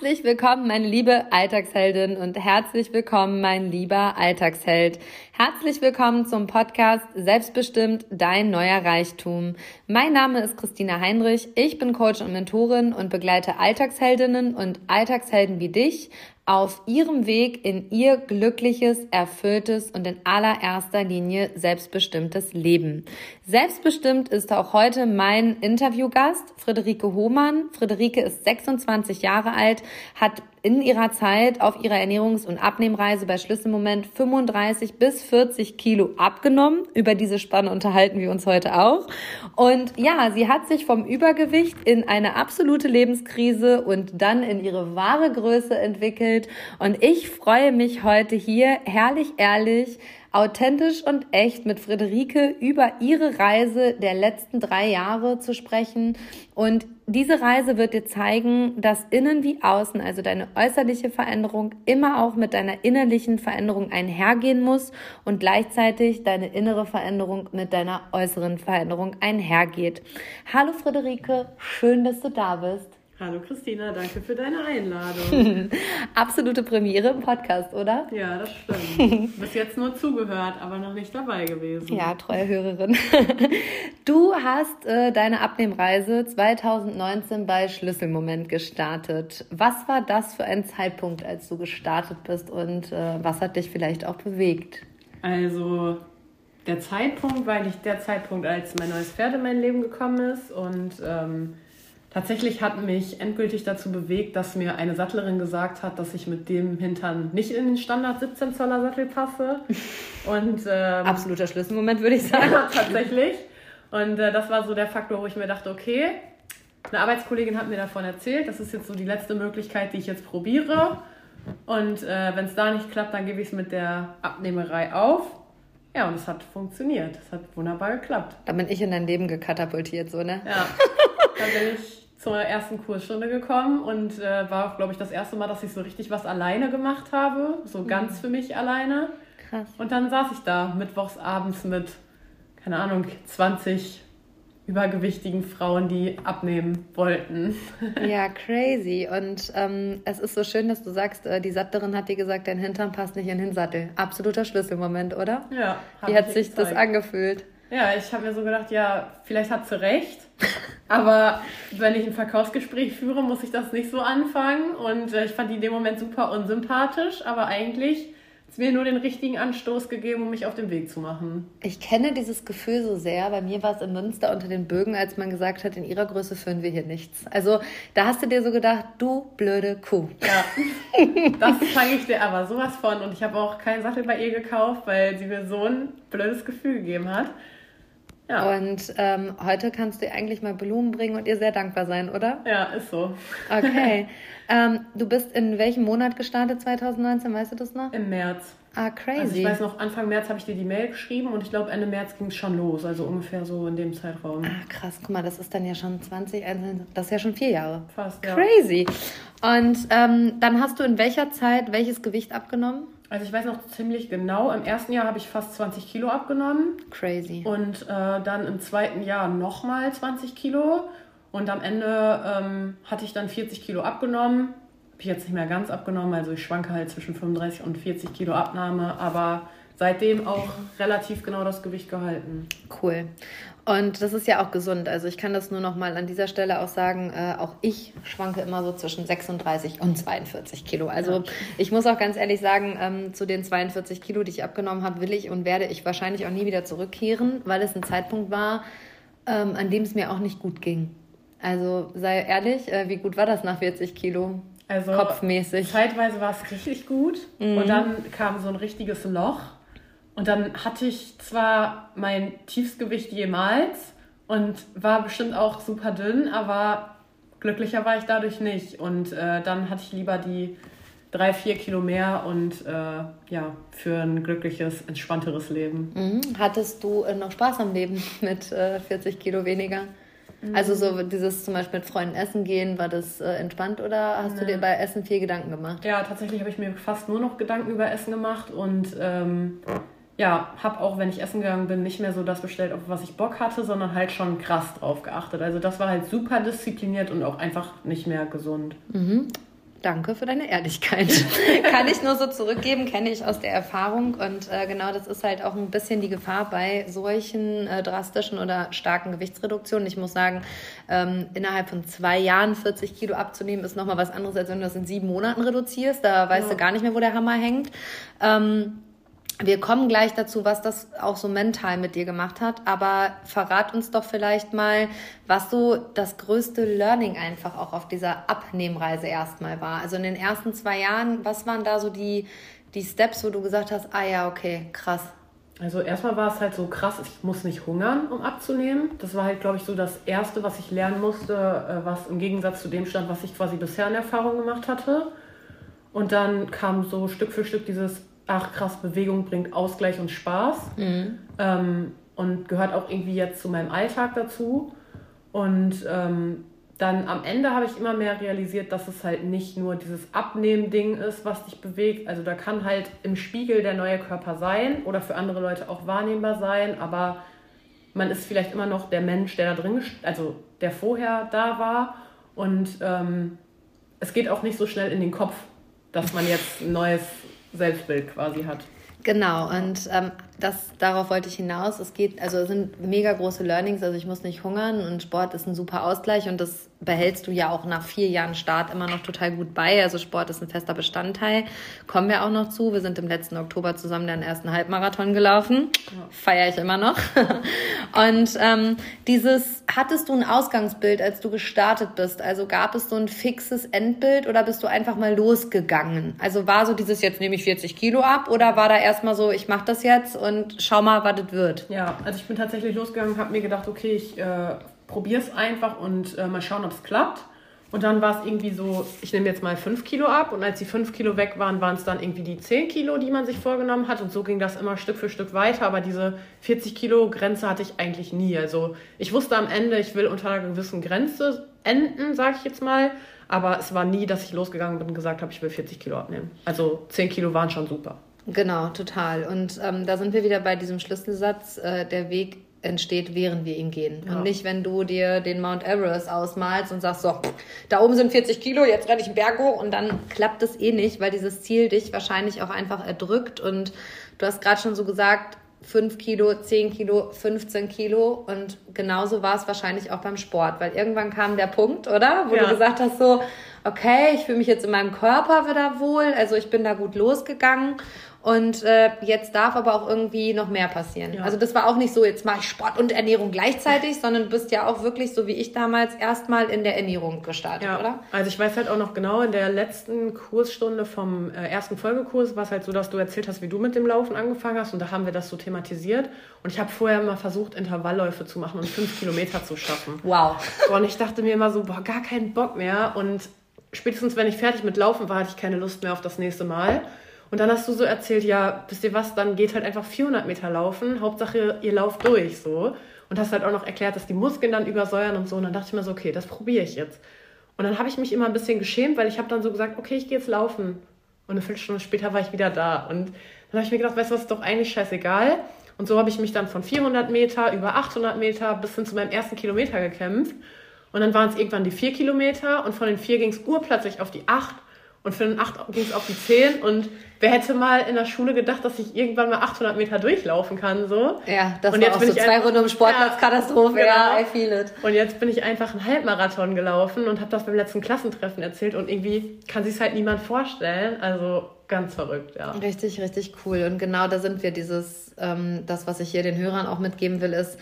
Herzlich willkommen, meine liebe Alltagsheldin und herzlich willkommen, mein lieber Alltagsheld. Herzlich willkommen zum Podcast Selbstbestimmt dein neuer Reichtum. Mein Name ist Christina Heinrich. Ich bin Coach und Mentorin und begleite Alltagsheldinnen und Alltagshelden wie dich auf ihrem Weg in ihr glückliches, erfülltes und in allererster Linie selbstbestimmtes Leben. Selbstbestimmt ist auch heute mein Interviewgast, Friederike Hohmann. Friederike ist 26 Jahre alt, hat in ihrer Zeit auf ihrer Ernährungs- und Abnehmreise bei Schlüsselmoment 35 bis 40 Kilo abgenommen. Über diese Spanne unterhalten wir uns heute auch. Und ja, sie hat sich vom Übergewicht in eine absolute Lebenskrise und dann in ihre wahre Größe entwickelt. Und ich freue mich heute hier, herrlich ehrlich, authentisch und echt mit Friederike über ihre Reise der letzten drei Jahre zu sprechen. Und diese Reise wird dir zeigen, dass innen wie außen, also deine äußerliche Veränderung, immer auch mit deiner innerlichen Veränderung einhergehen muss und gleichzeitig deine innere Veränderung mit deiner äußeren Veränderung einhergeht. Hallo Friederike, schön, dass du da bist. Hallo Christina, danke für deine Einladung. Absolute Premiere im Podcast, oder? Ja, das stimmt. Bis jetzt nur zugehört, aber noch nicht dabei gewesen. Ja, treue Hörerin. Du hast äh, deine Abnehmreise 2019 bei Schlüsselmoment gestartet. Was war das für ein Zeitpunkt, als du gestartet bist und äh, was hat dich vielleicht auch bewegt? Also der Zeitpunkt war eigentlich der Zeitpunkt, als mein neues Pferd in mein Leben gekommen ist und ähm, Tatsächlich hat mich endgültig dazu bewegt, dass mir eine Sattlerin gesagt hat, dass ich mit dem Hintern nicht in den Standard 17 Zoller Sattel passe. Und, ähm, Absoluter Schlüsselmoment, würde ich sagen. Ja, tatsächlich. Und äh, das war so der Faktor, wo ich mir dachte, okay, eine Arbeitskollegin hat mir davon erzählt, das ist jetzt so die letzte Möglichkeit, die ich jetzt probiere. Und äh, wenn es da nicht klappt, dann gebe ich es mit der Abnehmerei auf. Ja, und es hat funktioniert. Es hat wunderbar geklappt. Da bin ich in dein Leben gekatapultiert, so, ne? Ja. Da bin ich zur ersten Kursstunde gekommen und äh, war, glaube ich, das erste Mal, dass ich so richtig was alleine gemacht habe. So mhm. ganz für mich alleine. Krass. Und dann saß ich da mittwochs abends mit, keine Ahnung, 20 übergewichtigen Frauen, die abnehmen wollten. Ja, crazy. Und ähm, es ist so schön, dass du sagst, äh, die Sattlerin hat dir gesagt, dein Hintern passt nicht in den Hinsattel. Absoluter Schlüsselmoment, oder? Ja. Wie hat sich gezeigt. das angefühlt? Ja, ich habe mir so gedacht, ja, vielleicht hat sie recht. Aber wenn ich ein Verkaufsgespräch führe, muss ich das nicht so anfangen. Und äh, ich fand die in dem Moment super unsympathisch, aber eigentlich es mir nur den richtigen Anstoß gegeben, um mich auf den Weg zu machen. Ich kenne dieses Gefühl so sehr. Bei mir war es in Münster unter den Bögen, als man gesagt hat, in ihrer Größe führen wir hier nichts. Also da hast du dir so gedacht, du blöde Kuh. Ja, das zeige ich dir aber sowas von. Und ich habe auch keinen Sattel bei ihr gekauft, weil sie mir so ein blödes Gefühl gegeben hat. Ja. Und ähm, heute kannst du eigentlich mal Blumen bringen und ihr sehr dankbar sein, oder? Ja, ist so. Okay. ähm, du bist in welchem Monat gestartet 2019, weißt du das noch? Im März. Ah, crazy. Also ich weiß noch, Anfang März habe ich dir die Mail geschrieben und ich glaube Ende März ging es schon los, also ungefähr so in dem Zeitraum. Ah, krass, guck mal, das ist dann ja schon 20, das ist ja schon vier Jahre. Fast, ja. Crazy. Und ähm, dann hast du in welcher Zeit welches Gewicht abgenommen? Also ich weiß noch ziemlich genau, im ersten Jahr habe ich fast 20 Kilo abgenommen. Crazy. Und äh, dann im zweiten Jahr nochmal 20 Kilo. Und am Ende ähm, hatte ich dann 40 Kilo abgenommen. Habe ich jetzt nicht mehr ganz abgenommen, also ich schwanke halt zwischen 35 und 40 Kilo Abnahme, aber seitdem auch relativ genau das Gewicht gehalten. Cool. Und das ist ja auch gesund. Also ich kann das nur noch mal an dieser Stelle auch sagen, äh, auch ich schwanke immer so zwischen 36 und 42 Kilo. Also ich muss auch ganz ehrlich sagen, ähm, zu den 42 Kilo, die ich abgenommen habe, will ich und werde ich wahrscheinlich auch nie wieder zurückkehren, weil es ein Zeitpunkt war, ähm, an dem es mir auch nicht gut ging. Also sei ehrlich, äh, wie gut war das nach 40 Kilo? Also kopfmäßig. Zeitweise war es richtig gut mhm. und dann kam so ein richtiges Loch und dann hatte ich zwar mein Tiefsgewicht jemals und war bestimmt auch super dünn, aber glücklicher war ich dadurch nicht. Und äh, dann hatte ich lieber die drei, vier Kilo mehr und äh, ja, für ein glückliches, entspannteres Leben. Mhm. Hattest du äh, noch Spaß am Leben mit 40 äh, Kilo weniger? Mhm. Also so dieses zum Beispiel mit Freunden essen gehen, war das äh, entspannt oder hast nee. du dir bei Essen viel Gedanken gemacht? Ja, tatsächlich habe ich mir fast nur noch Gedanken über Essen gemacht und ähm, ja, habe auch, wenn ich essen gegangen bin, nicht mehr so das bestellt, auf was ich Bock hatte, sondern halt schon krass drauf geachtet. Also das war halt super diszipliniert und auch einfach nicht mehr gesund. Mhm. Danke für deine Ehrlichkeit. Kann ich nur so zurückgeben, kenne ich aus der Erfahrung. Und äh, genau das ist halt auch ein bisschen die Gefahr bei solchen äh, drastischen oder starken Gewichtsreduktionen. Ich muss sagen, ähm, innerhalb von zwei Jahren 40 Kilo abzunehmen, ist nochmal was anderes, als wenn du das in sieben Monaten reduzierst. Da weißt ja. du gar nicht mehr, wo der Hammer hängt. Ähm, wir kommen gleich dazu, was das auch so mental mit dir gemacht hat, aber verrat uns doch vielleicht mal, was so das größte Learning einfach auch auf dieser Abnehmreise erstmal war. Also in den ersten zwei Jahren, was waren da so die, die Steps, wo du gesagt hast, ah ja, okay, krass. Also erstmal war es halt so krass, ich muss nicht hungern, um abzunehmen. Das war halt, glaube ich, so das Erste, was ich lernen musste, äh, was im Gegensatz zu dem stand, was ich quasi bisher in Erfahrung gemacht hatte. Und dann kam so Stück für Stück dieses ach krass, Bewegung bringt Ausgleich und Spaß mhm. ähm, und gehört auch irgendwie jetzt zu meinem Alltag dazu. Und ähm, dann am Ende habe ich immer mehr realisiert, dass es halt nicht nur dieses Abnehmen-Ding ist, was dich bewegt. Also da kann halt im Spiegel der neue Körper sein oder für andere Leute auch wahrnehmbar sein, aber man ist vielleicht immer noch der Mensch, der da drin, also der vorher da war. Und ähm, es geht auch nicht so schnell in den Kopf, dass man jetzt ein neues Selbstbild quasi hat. Genau, und ähm, das, darauf wollte ich hinaus. Es geht, also es sind mega große Learnings, also ich muss nicht hungern und Sport ist ein super Ausgleich und das behältst du ja auch nach vier Jahren Start immer noch total gut bei. Also Sport ist ein fester Bestandteil. Kommen wir auch noch zu. Wir sind im letzten Oktober zusammen den ersten Halbmarathon gelaufen. Ja. Feiere ich immer noch. Und ähm, dieses, hattest du ein Ausgangsbild, als du gestartet bist? Also gab es so ein fixes Endbild oder bist du einfach mal losgegangen? Also war so dieses, jetzt nehme ich 40 Kilo ab oder war da erstmal so, ich mache das jetzt und schau mal, was das wird? Ja, also ich bin tatsächlich losgegangen, habe mir gedacht, okay, ich äh, probiere es einfach und äh, mal schauen, ob es klappt. Und dann war es irgendwie so, ich nehme jetzt mal 5 Kilo ab und als die 5 Kilo weg waren, waren es dann irgendwie die 10 Kilo, die man sich vorgenommen hat. Und so ging das immer Stück für Stück weiter. Aber diese 40 Kilo Grenze hatte ich eigentlich nie. Also ich wusste am Ende, ich will unter einer gewissen Grenze enden, sage ich jetzt mal. Aber es war nie, dass ich losgegangen bin und gesagt habe, ich will 40 Kilo abnehmen. Also 10 Kilo waren schon super. Genau, total. Und ähm, da sind wir wieder bei diesem Schlüsselsatz, äh, der Weg entsteht, während wir ihn gehen. Ja. Und nicht, wenn du dir den Mount Everest ausmalst und sagst, so, da oben sind 40 Kilo, jetzt renne ich einen Berg hoch und dann klappt es eh nicht, weil dieses Ziel dich wahrscheinlich auch einfach erdrückt. Und du hast gerade schon so gesagt, 5 Kilo, 10 Kilo, 15 Kilo. Und genauso war es wahrscheinlich auch beim Sport, weil irgendwann kam der Punkt, oder? Wo ja. du gesagt hast, so, okay, ich fühle mich jetzt in meinem Körper wieder wohl, also ich bin da gut losgegangen. Und äh, jetzt darf aber auch irgendwie noch mehr passieren. Ja. Also das war auch nicht so, jetzt mache ich Sport und Ernährung gleichzeitig, sondern du bist ja auch wirklich so wie ich damals erstmal in der Ernährung gestartet, ja. oder? Also ich weiß halt auch noch genau, in der letzten Kursstunde vom äh, ersten Folgekurs war es halt so, dass du erzählt hast, wie du mit dem Laufen angefangen hast und da haben wir das so thematisiert. Und ich habe vorher mal versucht, Intervallläufe zu machen und fünf Kilometer zu schaffen. Wow. Und ich dachte mir immer so, boah, gar keinen Bock mehr. Und spätestens, wenn ich fertig mit Laufen war, hatte ich keine Lust mehr auf das nächste Mal. Und dann hast du so erzählt, ja, wisst ihr was, dann geht halt einfach 400 Meter laufen, Hauptsache ihr lauft durch, so. Und hast halt auch noch erklärt, dass die Muskeln dann übersäuern und so. Und dann dachte ich mir so, okay, das probiere ich jetzt. Und dann habe ich mich immer ein bisschen geschämt, weil ich habe dann so gesagt, okay, ich gehe jetzt laufen. Und eine Viertelstunde später war ich wieder da. Und dann habe ich mir gedacht, weißt du was, ist doch eigentlich scheißegal. Und so habe ich mich dann von 400 Meter über 800 Meter bis hin zu meinem ersten Kilometer gekämpft. Und dann waren es irgendwann die 4 Kilometer und von den 4 ging es urplötzlich auf die 8 und für den 8 ging es auf die 10 und wer hätte mal in der Schule gedacht, dass ich irgendwann mal 800 Meter durchlaufen kann, so. Ja, das und war jetzt auch bin so ich zwei Runden um Sportplatz, ja, Katastrophe, genau. ja, I feel it. Und jetzt bin ich einfach einen Halbmarathon gelaufen und habe das beim letzten Klassentreffen erzählt und irgendwie kann sich halt niemand vorstellen, also ganz verrückt, ja. Richtig, richtig cool und genau da sind wir, dieses, ähm, das, was ich hier den Hörern auch mitgeben will, ist,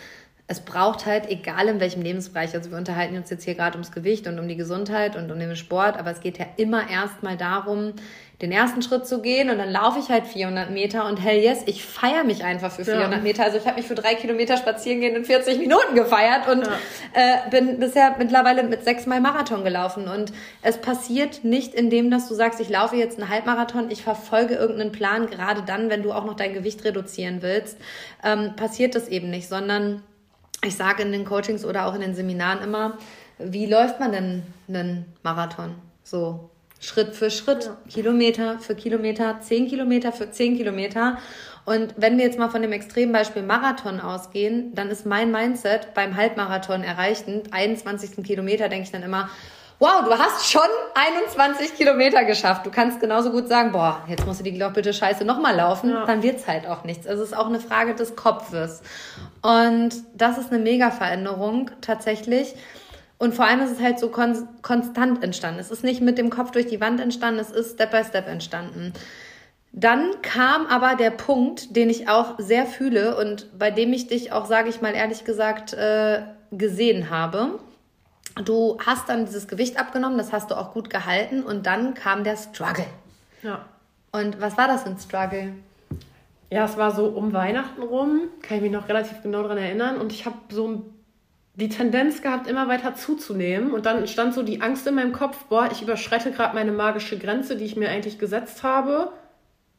es braucht halt, egal in welchem Lebensbereich, also wir unterhalten uns jetzt hier gerade ums Gewicht und um die Gesundheit und um den Sport, aber es geht ja immer erstmal darum, den ersten Schritt zu gehen und dann laufe ich halt 400 Meter und hell yes, ich feiere mich einfach für 400 ja. Meter. Also ich habe mich für drei Kilometer spazieren gehen in 40 Minuten gefeiert und ja. äh, bin bisher mittlerweile mit sechsmal Marathon gelaufen und es passiert nicht in dem, dass du sagst, ich laufe jetzt einen Halbmarathon, ich verfolge irgendeinen Plan, gerade dann, wenn du auch noch dein Gewicht reduzieren willst, ähm, passiert das eben nicht, sondern ich sage in den Coachings oder auch in den Seminaren immer, wie läuft man denn einen Marathon? So Schritt für Schritt, ja. Kilometer für Kilometer, zehn Kilometer für zehn Kilometer. Und wenn wir jetzt mal von dem Extrembeispiel Marathon ausgehen, dann ist mein Mindset beim Halbmarathon erreichend, 21. Kilometer, denke ich dann immer, wow, du hast schon 21 Kilometer geschafft. Du kannst genauso gut sagen, boah, jetzt musst du die doch bitte scheiße nochmal laufen. Ja. Dann wird's halt auch nichts. Also es ist auch eine Frage des Kopfes. Und das ist eine Mega-Veränderung tatsächlich. Und vor allem ist es halt so kon konstant entstanden. Es ist nicht mit dem Kopf durch die Wand entstanden, es ist Step by Step entstanden. Dann kam aber der Punkt, den ich auch sehr fühle und bei dem ich dich auch, sage ich mal ehrlich gesagt, äh, gesehen habe. Du hast dann dieses Gewicht abgenommen, das hast du auch gut gehalten und dann kam der Struggle. Ja. Und was war das für ein Struggle? Ja, es war so um Weihnachten rum, kann ich mich noch relativ genau daran erinnern und ich habe so die Tendenz gehabt, immer weiter zuzunehmen und dann stand so die Angst in meinem Kopf, boah, ich überschreite gerade meine magische Grenze, die ich mir eigentlich gesetzt habe.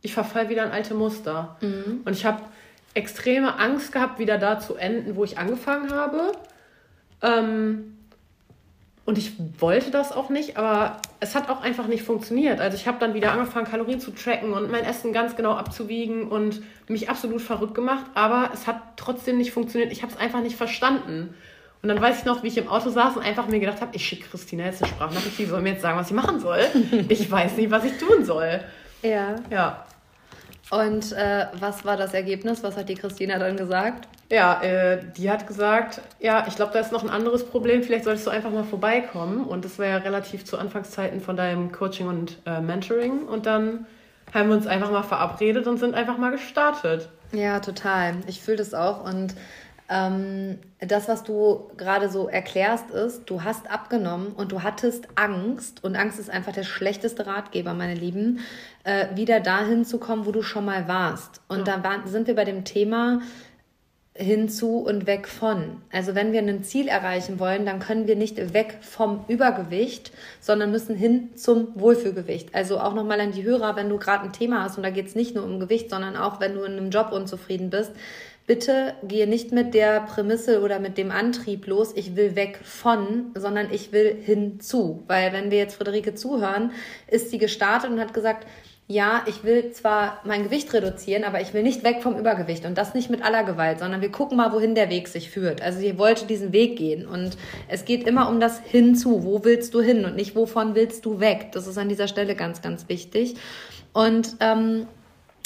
Ich verfall wieder in alte Muster. Mhm. Und ich habe extreme Angst gehabt, wieder da zu enden, wo ich angefangen habe. Ähm, und ich wollte das auch nicht, aber es hat auch einfach nicht funktioniert. Also ich habe dann wieder angefangen, Kalorien zu tracken und mein Essen ganz genau abzuwiegen und mich absolut verrückt gemacht, aber es hat trotzdem nicht funktioniert. Ich habe es einfach nicht verstanden. Und dann weiß ich noch, wie ich im Auto saß und einfach mir gedacht habe, ich schicke Christina jetzt eine Sprachnachricht, die soll mir jetzt sagen, was sie machen soll. Ich weiß nicht, was ich tun soll. Ja. Ja. Und äh, was war das Ergebnis? Was hat die Christina dann gesagt? Ja, äh, die hat gesagt, ja, ich glaube, da ist noch ein anderes Problem. Vielleicht solltest du einfach mal vorbeikommen. Und das war ja relativ zu Anfangszeiten von deinem Coaching und äh, Mentoring. Und dann haben wir uns einfach mal verabredet und sind einfach mal gestartet. Ja, total. Ich fühle das auch. Und ähm, das, was du gerade so erklärst, ist, du hast abgenommen und du hattest Angst, und Angst ist einfach der schlechteste Ratgeber, meine Lieben, äh, wieder dahin zu kommen, wo du schon mal warst. Und ja. da war, sind wir bei dem Thema hinzu und weg von. Also wenn wir ein Ziel erreichen wollen, dann können wir nicht weg vom Übergewicht, sondern müssen hin zum Wohlfühlgewicht. Also auch nochmal an die Hörer, wenn du gerade ein Thema hast und da geht es nicht nur um Gewicht, sondern auch wenn du in einem Job unzufrieden bist, bitte gehe nicht mit der Prämisse oder mit dem Antrieb los, ich will weg von, sondern ich will hinzu. Weil wenn wir jetzt Friederike zuhören, ist sie gestartet und hat gesagt, ja, ich will zwar mein Gewicht reduzieren, aber ich will nicht weg vom Übergewicht und das nicht mit aller Gewalt, sondern wir gucken mal, wohin der Weg sich führt. Also sie wollte diesen Weg gehen und es geht immer um das Hinzu. Wo willst du hin und nicht wovon willst du weg? Das ist an dieser Stelle ganz, ganz wichtig. Und ähm,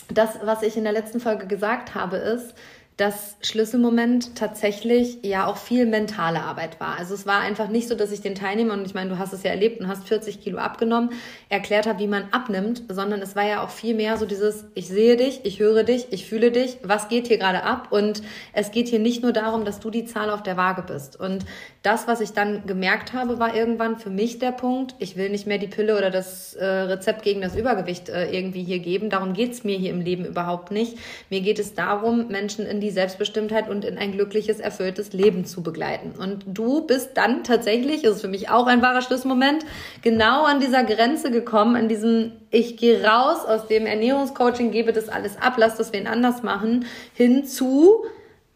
das, was ich in der letzten Folge gesagt habe, ist, das Schlüsselmoment tatsächlich ja auch viel mentale Arbeit war. Also es war einfach nicht so, dass ich den Teilnehmern, und ich meine, du hast es ja erlebt und hast 40 Kilo abgenommen, erklärt habe, wie man abnimmt, sondern es war ja auch viel mehr so dieses, ich sehe dich, ich höre dich, ich fühle dich, was geht hier gerade ab? Und es geht hier nicht nur darum, dass du die Zahl auf der Waage bist. Und das, was ich dann gemerkt habe, war irgendwann für mich der Punkt, ich will nicht mehr die Pille oder das äh, Rezept gegen das Übergewicht äh, irgendwie hier geben. Darum geht's mir hier im Leben überhaupt nicht. Mir geht es darum, Menschen in die Selbstbestimmtheit und in ein glückliches, erfülltes Leben zu begleiten. Und du bist dann tatsächlich, ist für mich auch ein wahrer Schlussmoment, genau an dieser Grenze gekommen, an diesem, ich gehe raus aus dem Ernährungscoaching, gebe das alles ab, lass das wen anders machen, hin zu,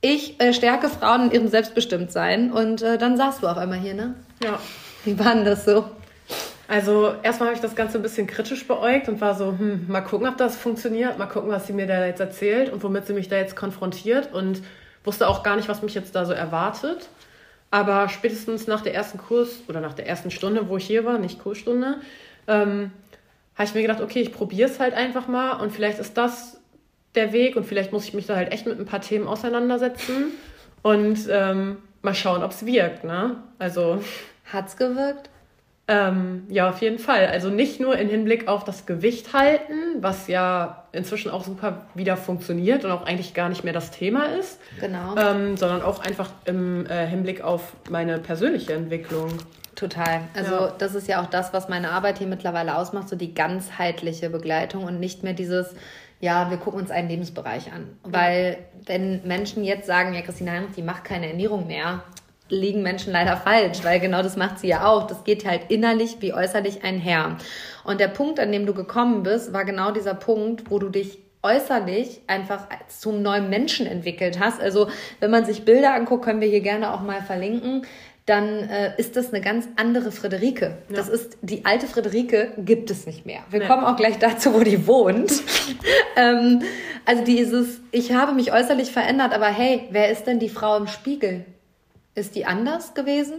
ich äh, stärke Frauen in ihrem Selbstbestimmtsein. Und äh, dann saßt du auf einmal hier, ne? Ja. Wie war denn das so? Also erstmal habe ich das Ganze ein bisschen kritisch beäugt und war so, hm, mal gucken, ob das funktioniert, mal gucken, was sie mir da jetzt erzählt und womit sie mich da jetzt konfrontiert und wusste auch gar nicht, was mich jetzt da so erwartet. Aber spätestens nach der ersten Kurs oder nach der ersten Stunde, wo ich hier war, nicht Kursstunde, ähm, habe ich mir gedacht, okay, ich probiere es halt einfach mal und vielleicht ist das der Weg und vielleicht muss ich mich da halt echt mit ein paar Themen auseinandersetzen und ähm, mal schauen, ob es wirkt. Ne? Also hat's gewirkt? Ähm, ja, auf jeden Fall. Also nicht nur im Hinblick auf das Gewicht halten, was ja inzwischen auch super wieder funktioniert und auch eigentlich gar nicht mehr das Thema ist. Genau. Ähm, sondern auch einfach im äh, Hinblick auf meine persönliche Entwicklung. Total. Also ja. das ist ja auch das, was meine Arbeit hier mittlerweile ausmacht, so die ganzheitliche Begleitung und nicht mehr dieses, ja, wir gucken uns einen Lebensbereich an. Weil wenn Menschen jetzt sagen, ja, Christine Heinrich, die macht keine Ernährung mehr, liegen Menschen leider falsch, weil genau das macht sie ja auch. Das geht halt innerlich wie äußerlich einher. Und der Punkt, an dem du gekommen bist, war genau dieser Punkt, wo du dich äußerlich einfach zum neuen Menschen entwickelt hast. Also wenn man sich Bilder anguckt, können wir hier gerne auch mal verlinken dann äh, ist das eine ganz andere Friederike. Ja. Das ist die alte Friederike gibt es nicht mehr. Wir nee. kommen auch gleich dazu, wo die wohnt. ähm, also dieses, ich habe mich äußerlich verändert, aber hey, wer ist denn die Frau im Spiegel? Ist die anders gewesen?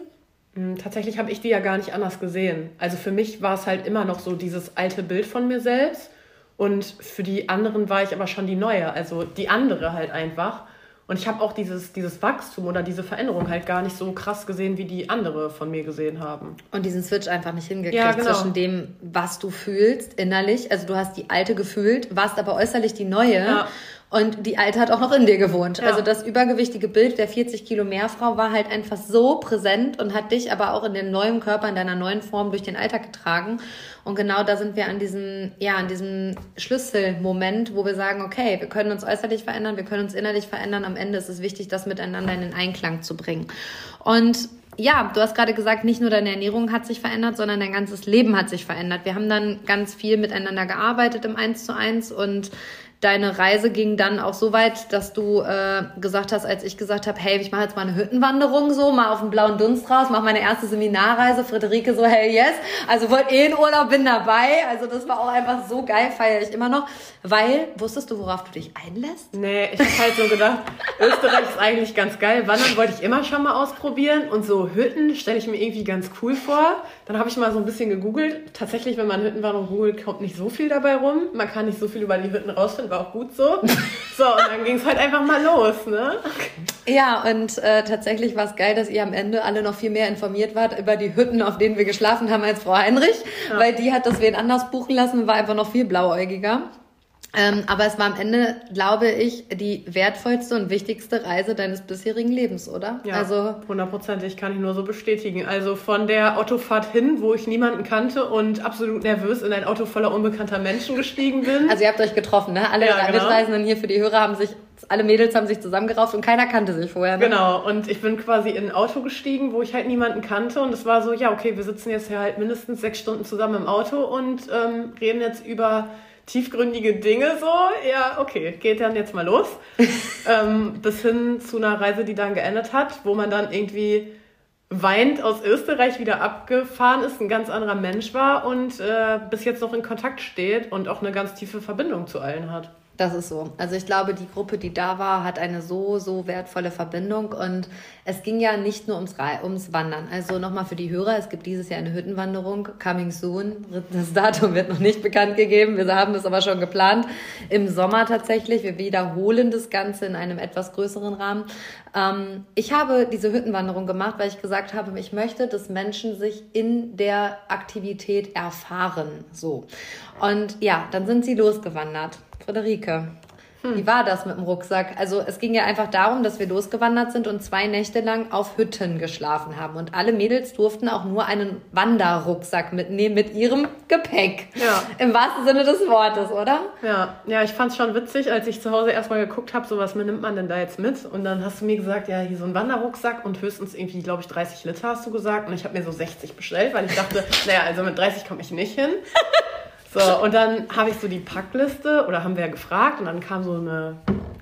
Hm, tatsächlich habe ich die ja gar nicht anders gesehen. Also für mich war es halt immer noch so dieses alte Bild von mir selbst. Und für die anderen war ich aber schon die neue, also die andere halt einfach. Und ich habe auch dieses, dieses Wachstum oder diese Veränderung halt gar nicht so krass gesehen, wie die andere von mir gesehen haben. Und diesen Switch einfach nicht hingekriegt ja, genau. zwischen dem, was du fühlst innerlich. Also du hast die alte gefühlt, warst aber äußerlich die neue. Ja. Und die Alte hat auch noch in dir gewohnt. Ja. Also das übergewichtige Bild der 40 Kilo Mehrfrau war halt einfach so präsent und hat dich aber auch in dem neuen Körper, in deiner neuen Form durch den Alltag getragen. Und genau da sind wir an diesem, ja, an diesem Schlüsselmoment, wo wir sagen, okay, wir können uns äußerlich verändern, wir können uns innerlich verändern. Am Ende ist es wichtig, das miteinander in den Einklang zu bringen. Und ja, du hast gerade gesagt, nicht nur deine Ernährung hat sich verändert, sondern dein ganzes Leben hat sich verändert. Wir haben dann ganz viel miteinander gearbeitet im Eins zu eins und deine Reise ging dann auch so weit, dass du äh, gesagt hast, als ich gesagt habe, hey, ich mache jetzt mal eine Hüttenwanderung so, mal auf den blauen Dunst raus, mache meine erste Seminarreise. Friederike so, hey, yes. Also wollte eh in Urlaub, bin dabei. Also das war auch einfach so geil, feiere ich immer noch. Weil, wusstest du, worauf du dich einlässt? Nee, ich habe halt so gedacht, Österreich ist eigentlich ganz geil. Wandern wollte ich immer schon mal ausprobieren. Und so Hütten stelle ich mir irgendwie ganz cool vor. Dann habe ich mal so ein bisschen gegoogelt. Tatsächlich, wenn man Hüttenwanderung googelt, kommt nicht so viel dabei rum. Man kann nicht so viel über die Hütten rausfinden war auch gut so. So, und dann ging es halt einfach mal los, ne? Ja, und äh, tatsächlich war es geil, dass ihr am Ende alle noch viel mehr informiert wart über die Hütten, auf denen wir geschlafen haben, als Frau Heinrich, ja. weil die hat das wen anders buchen lassen und war einfach noch viel blauäugiger. Ähm, aber es war am Ende, glaube ich, die wertvollste und wichtigste Reise deines bisherigen Lebens, oder? Ja, also hundertprozentig kann ich nur so bestätigen. Also von der Autofahrt hin, wo ich niemanden kannte und absolut nervös in ein Auto voller unbekannter Menschen gestiegen bin. Also ihr habt euch getroffen, ne? Alle ja, genau. Mitreisenden hier für die Hörer haben sich, alle Mädels haben sich zusammengerauft und keiner kannte sich vorher. Ne? Genau, und ich bin quasi in ein Auto gestiegen, wo ich halt niemanden kannte und es war so, ja, okay, wir sitzen jetzt ja halt mindestens sechs Stunden zusammen im Auto und ähm, reden jetzt über tiefgründige Dinge so, ja, okay, geht dann jetzt mal los. ähm, bis hin zu einer Reise, die dann geendet hat, wo man dann irgendwie weint aus Österreich wieder abgefahren ist, ein ganz anderer Mensch war und äh, bis jetzt noch in Kontakt steht und auch eine ganz tiefe Verbindung zu allen hat. Das ist so. Also ich glaube, die Gruppe, die da war, hat eine so, so wertvolle Verbindung. Und es ging ja nicht nur ums, ums Wandern. Also nochmal für die Hörer, es gibt dieses Jahr eine Hüttenwanderung, coming soon. Das Datum wird noch nicht bekannt gegeben. Wir haben das aber schon geplant. Im Sommer tatsächlich. Wir wiederholen das Ganze in einem etwas größeren Rahmen. Ähm, ich habe diese Hüttenwanderung gemacht, weil ich gesagt habe, ich möchte, dass Menschen sich in der Aktivität erfahren. So. Und ja, dann sind sie losgewandert. Friederike, hm. wie war das mit dem Rucksack? Also es ging ja einfach darum, dass wir losgewandert sind und zwei Nächte lang auf Hütten geschlafen haben. Und alle Mädels durften auch nur einen Wanderrucksack mitnehmen mit ihrem Gepäck. Ja. Im wahrsten Sinne des Wortes, oder? Ja, ja ich fand es schon witzig, als ich zu Hause erstmal geguckt habe, so was nimmt man denn da jetzt mit? Und dann hast du mir gesagt, ja, hier so ein Wanderrucksack und höchstens irgendwie, glaube ich, 30 Liter hast du gesagt. Und ich habe mir so 60 bestellt, weil ich dachte, naja, also mit 30 komme ich nicht hin. So, und dann habe ich so die Packliste, oder haben wir ja gefragt, und dann kam so eine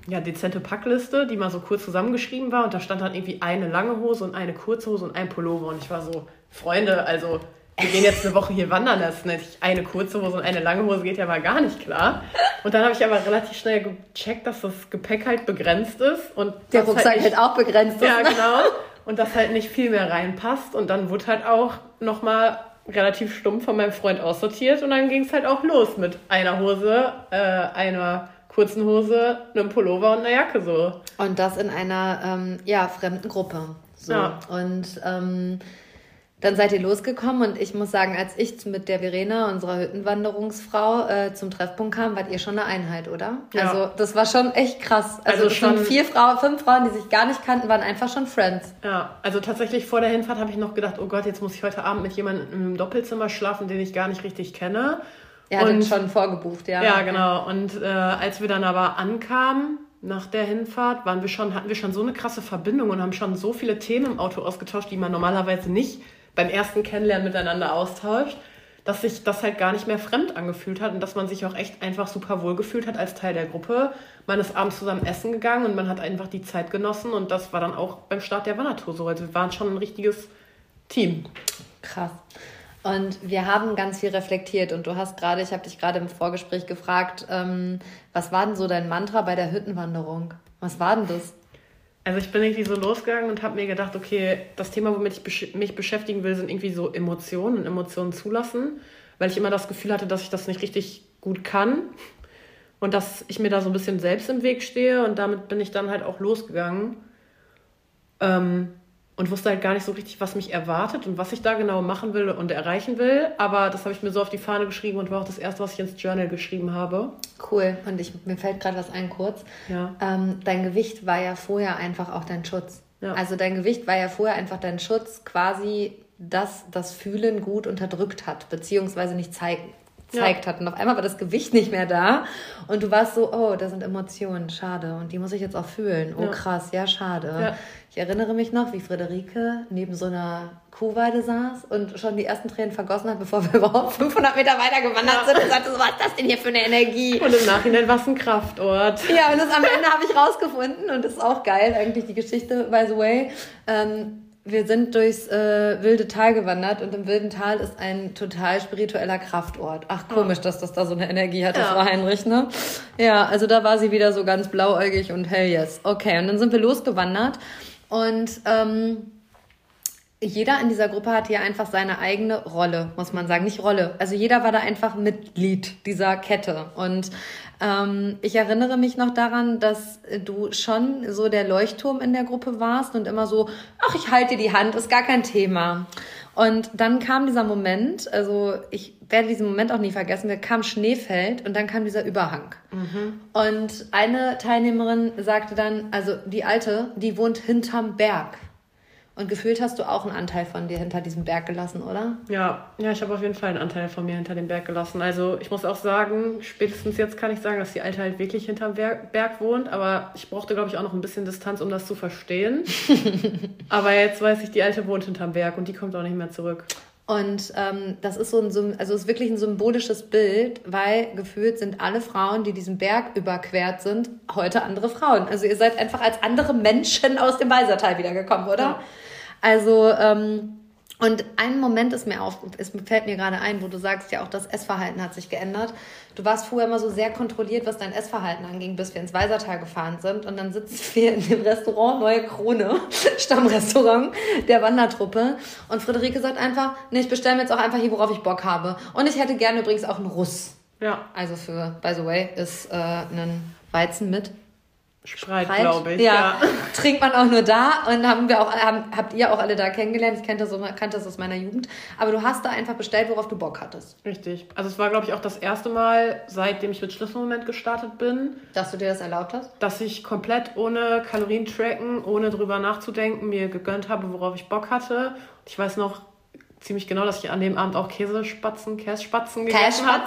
ja, dezente Packliste, die mal so kurz zusammengeschrieben war. Und da stand dann irgendwie eine lange Hose und eine kurze Hose und ein Pullover. Und ich war so, Freunde, also wir gehen jetzt eine Woche hier wandern, das ist nicht eine kurze Hose und eine lange Hose geht ja mal gar nicht klar. Und dann habe ich aber relativ schnell gecheckt, dass das Gepäck halt begrenzt ist. Und Der Rucksack halt, nicht, halt auch begrenzt ist. Ja, genau. Und dass halt nicht viel mehr reinpasst. Und dann wurde halt auch nochmal relativ stumpf von meinem Freund aussortiert und dann ging es halt auch los mit einer Hose, äh, einer kurzen Hose, einem Pullover und einer Jacke so. Und das in einer ähm, ja, fremden Gruppe. So. Ja. Und ähm, dann seid ihr losgekommen und ich muss sagen, als ich mit der Verena, unserer Hüttenwanderungsfrau, äh, zum Treffpunkt kam, wart ihr schon eine Einheit, oder? Ja. Also das war schon echt krass. Also, also schon vier Frauen, fünf Frauen, die sich gar nicht kannten, waren einfach schon Friends. Ja, also tatsächlich vor der Hinfahrt habe ich noch gedacht, oh Gott, jetzt muss ich heute Abend mit jemandem im Doppelzimmer schlafen, den ich gar nicht richtig kenne. Er hat schon vorgebucht, ja. Ja, genau. Und äh, als wir dann aber ankamen, nach der Hinfahrt waren wir schon, hatten wir schon so eine krasse Verbindung und haben schon so viele Themen im Auto ausgetauscht, die man normalerweise nicht beim ersten Kennenlernen miteinander austauscht, dass sich das halt gar nicht mehr fremd angefühlt hat und dass man sich auch echt einfach super wohl gefühlt hat als Teil der Gruppe. Man ist abends zusammen essen gegangen und man hat einfach die Zeit genossen und das war dann auch beim Start der Wandertour so. Also wir waren schon ein richtiges Team. Krass. Und wir haben ganz viel reflektiert und du hast gerade, ich habe dich gerade im Vorgespräch gefragt, ähm, was war denn so dein Mantra bei der Hüttenwanderung? Was war denn das? Also ich bin irgendwie so losgegangen und habe mir gedacht, okay, das Thema, womit ich mich beschäftigen will, sind irgendwie so Emotionen und Emotionen zulassen, weil ich immer das Gefühl hatte, dass ich das nicht richtig gut kann und dass ich mir da so ein bisschen selbst im Weg stehe und damit bin ich dann halt auch losgegangen. Ähm, und wusste halt gar nicht so richtig, was mich erwartet und was ich da genau machen will und erreichen will. Aber das habe ich mir so auf die Fahne geschrieben und war auch das erste, was ich ins Journal geschrieben habe. Cool. Und ich, mir fällt gerade was ein kurz. Ja. Ähm, dein Gewicht war ja vorher einfach auch dein Schutz. Ja. Also dein Gewicht war ja vorher einfach dein Schutz, quasi, dass das Fühlen gut unterdrückt hat, beziehungsweise nicht zeigen gezeigt ja. hat. Und auf einmal war das Gewicht nicht mehr da. Und du warst so, oh, da sind Emotionen, schade. Und die muss ich jetzt auch fühlen. Oh, ja. krass, ja, schade. Ja. Ich erinnere mich noch, wie Friederike neben so einer Kuhweide saß und schon die ersten Tränen vergossen hat, bevor wir überhaupt 500 Meter weiter gewandert sind und sagte so, was ist das denn hier für eine Energie? Und im Nachhinein war es ein Kraftort. Ja, und das am Ende habe ich rausgefunden und das ist auch geil, eigentlich die Geschichte, by the way. Ähm, wir sind durchs äh, wilde Tal gewandert und im wilden Tal ist ein total spiritueller Kraftort. Ach, komisch, dass das da so eine Energie hat, das ja. war Heinrich, ne? Ja, also da war sie wieder so ganz blauäugig und hell yes. Okay, und dann sind wir losgewandert und ähm, jeder in dieser Gruppe hatte ja einfach seine eigene Rolle, muss man sagen. Nicht Rolle. Also jeder war da einfach Mitglied dieser Kette. Und ähm, ich erinnere mich noch daran, dass du schon so der Leuchtturm in der Gruppe warst und immer so, ach, ich halte dir die Hand, ist gar kein Thema. Und dann kam dieser Moment, also ich werde diesen Moment auch nie vergessen, wir kam Schneefeld und dann kam dieser Überhang. Mhm. Und eine Teilnehmerin sagte dann, also die Alte, die wohnt hinterm Berg. Und gefühlt hast du auch einen Anteil von dir hinter diesem Berg gelassen, oder? Ja, ja, ich habe auf jeden Fall einen Anteil von mir hinter dem Berg gelassen. Also ich muss auch sagen, spätestens jetzt kann ich sagen, dass die Alte halt wirklich hinterm Berg wohnt. Aber ich brauchte, glaube ich, auch noch ein bisschen Distanz, um das zu verstehen. aber jetzt weiß ich, die Alte wohnt hinterm Berg und die kommt auch nicht mehr zurück. Und ähm, das ist so ein, also ist wirklich ein symbolisches Bild, weil gefühlt sind alle Frauen, die diesen Berg überquert sind, heute andere Frauen. Also ihr seid einfach als andere Menschen aus dem Weisertal wiedergekommen, oder? Ja. Also, ähm, und ein Moment ist mir auf, es fällt mir gerade ein, wo du sagst ja auch, das Essverhalten hat sich geändert. Du warst vorher immer so sehr kontrolliert, was dein Essverhalten anging, bis wir ins Weisertal gefahren sind. Und dann sitzen wir in dem Restaurant Neue Krone, Stammrestaurant der Wandertruppe. Und Friederike sagt einfach, nee, ich bestelle mir jetzt auch einfach hier, worauf ich Bock habe. Und ich hätte gerne übrigens auch einen Russ. Ja. Also für, by the way, ist äh, ein Weizen mit Spreit, glaube ich. Ja. ja. Trinkt man auch nur da und haben wir auch, haben, habt ihr auch alle da kennengelernt. Ich kannte das, kannte das aus meiner Jugend. Aber du hast da einfach bestellt, worauf du Bock hattest. Richtig. Also es war, glaube ich, auch das erste Mal, seitdem ich mit Schlüsselmoment gestartet bin. Dass du dir das erlaubt hast? Dass ich komplett ohne Kalorien tracken, ohne drüber nachzudenken, mir gegönnt habe, worauf ich Bock hatte. Ich weiß noch, ziemlich genau, dass ich an dem Abend auch Käsespatzen, Kässpatzen gegessen habe.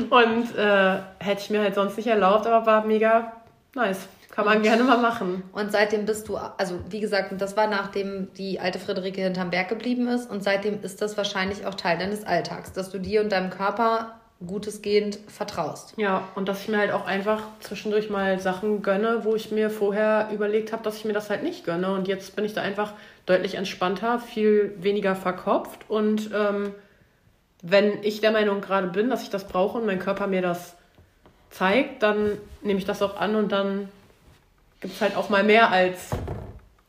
Und äh, hätte ich mir halt sonst nicht erlaubt, aber war mega nice. Kann man gerne mal machen. Und seitdem bist du, also wie gesagt, das war nachdem die alte Friederike hinterm Berg geblieben ist und seitdem ist das wahrscheinlich auch Teil deines Alltags, dass du dir und deinem Körper gutesgehend vertraust. Ja, und dass ich mir halt auch einfach zwischendurch mal Sachen gönne, wo ich mir vorher überlegt habe, dass ich mir das halt nicht gönne. Und jetzt bin ich da einfach deutlich entspannter, viel weniger verkopft. Und ähm, wenn ich der Meinung gerade bin, dass ich das brauche und mein Körper mir das zeigt, dann nehme ich das auch an und dann gibt es halt auch mal mehr als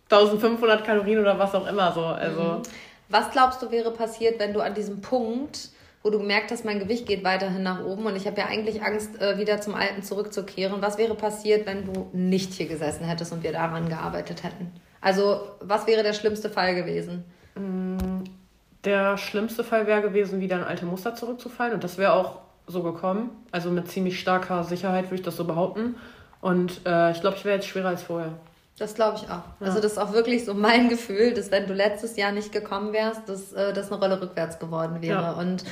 1500 Kalorien oder was auch immer so. Also. Mhm. Was glaubst du wäre passiert, wenn du an diesem Punkt, wo du gemerkt hast, mein Gewicht geht weiterhin nach oben und ich habe ja eigentlich Angst, äh, wieder zum Alten zurückzukehren, was wäre passiert, wenn du nicht hier gesessen hättest und wir daran gearbeitet hätten? Also, was wäre der schlimmste Fall gewesen? Mm, der schlimmste Fall wäre gewesen, wieder in alte Muster zurückzufallen und das wäre auch so gekommen. Also mit ziemlich starker Sicherheit würde ich das so behaupten. Und äh, ich glaube, ich wäre jetzt schwerer als vorher. Das glaube ich auch. Ja. Also das ist auch wirklich so mein Gefühl, dass wenn du letztes Jahr nicht gekommen wärst, dass äh, das eine Rolle rückwärts geworden wäre. Ja. Und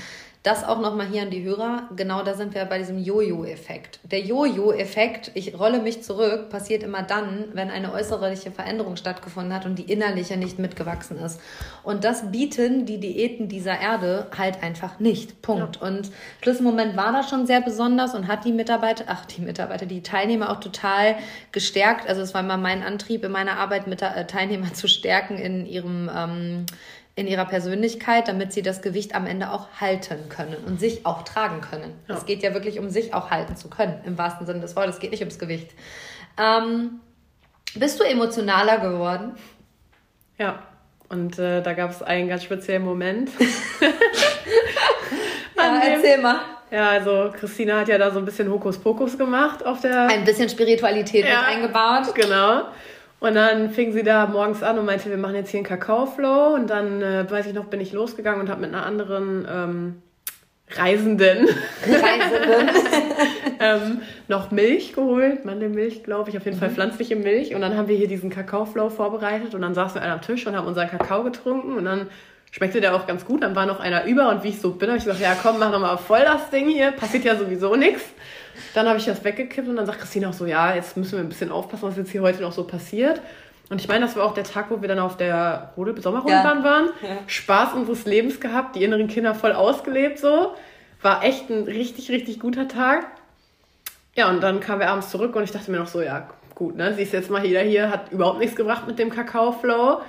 das auch nochmal hier an die Hörer. Genau da sind wir bei diesem Jojo-Effekt. Der Jojo-Effekt, ich rolle mich zurück, passiert immer dann, wenn eine äußerliche Veränderung stattgefunden hat und die innerliche nicht mitgewachsen ist. Und das bieten die Diäten dieser Erde halt einfach nicht. Punkt. Ja. Und Schlüsselmoment war da schon sehr besonders und hat die Mitarbeiter, ach, die Mitarbeiter, die Teilnehmer auch total gestärkt. Also es war immer mein Antrieb in meiner Arbeit, mit äh, Teilnehmer zu stärken in ihrem, ähm, in ihrer Persönlichkeit, damit sie das Gewicht am Ende auch halten können und sich auch tragen können. Ja. Es geht ja wirklich um sich auch halten zu können, im wahrsten Sinne des Wortes. Es geht nicht ums Gewicht. Ähm, Bist du emotionaler geworden? Ja, und äh, da gab es einen ganz speziellen Moment. ja, erzähl mal. Ja, also Christina hat ja da so ein bisschen Hokuspokus gemacht auf der. Ein bisschen Spiritualität ja, mit eingebaut. Genau. Und dann fing sie da morgens an und meinte, wir machen jetzt hier einen Kakao-Flow. Und dann, äh, weiß ich noch, bin ich losgegangen und habe mit einer anderen ähm, Reisenden, Reisenden. ähm, noch Milch geholt, Mandelmilch, glaube ich, auf jeden mhm. Fall pflanzliche Milch. Und dann haben wir hier diesen Kakao-Flow vorbereitet und dann saßen wir alle am Tisch und haben unseren Kakao getrunken und dann schmeckte der auch ganz gut. Dann war noch einer über und wie ich so bin, habe ich gesagt, ja komm, mach noch mal voll das Ding hier, passiert ja sowieso nichts. Dann habe ich das weggekippt und dann sagt Christine auch so, ja, jetzt müssen wir ein bisschen aufpassen, was jetzt hier heute noch so passiert. Und ich meine, das war auch der Tag, wo wir dann auf der Rodel Sommerrundbahn ja. waren. Ja. Spaß unseres Lebens gehabt, die inneren Kinder voll ausgelebt so. War echt ein richtig, richtig guter Tag. Ja, und dann kamen wir abends zurück und ich dachte mir noch so, ja, gut, ne, sie ist jetzt mal jeder hier, hat überhaupt nichts gebracht mit dem Kakao-Flow.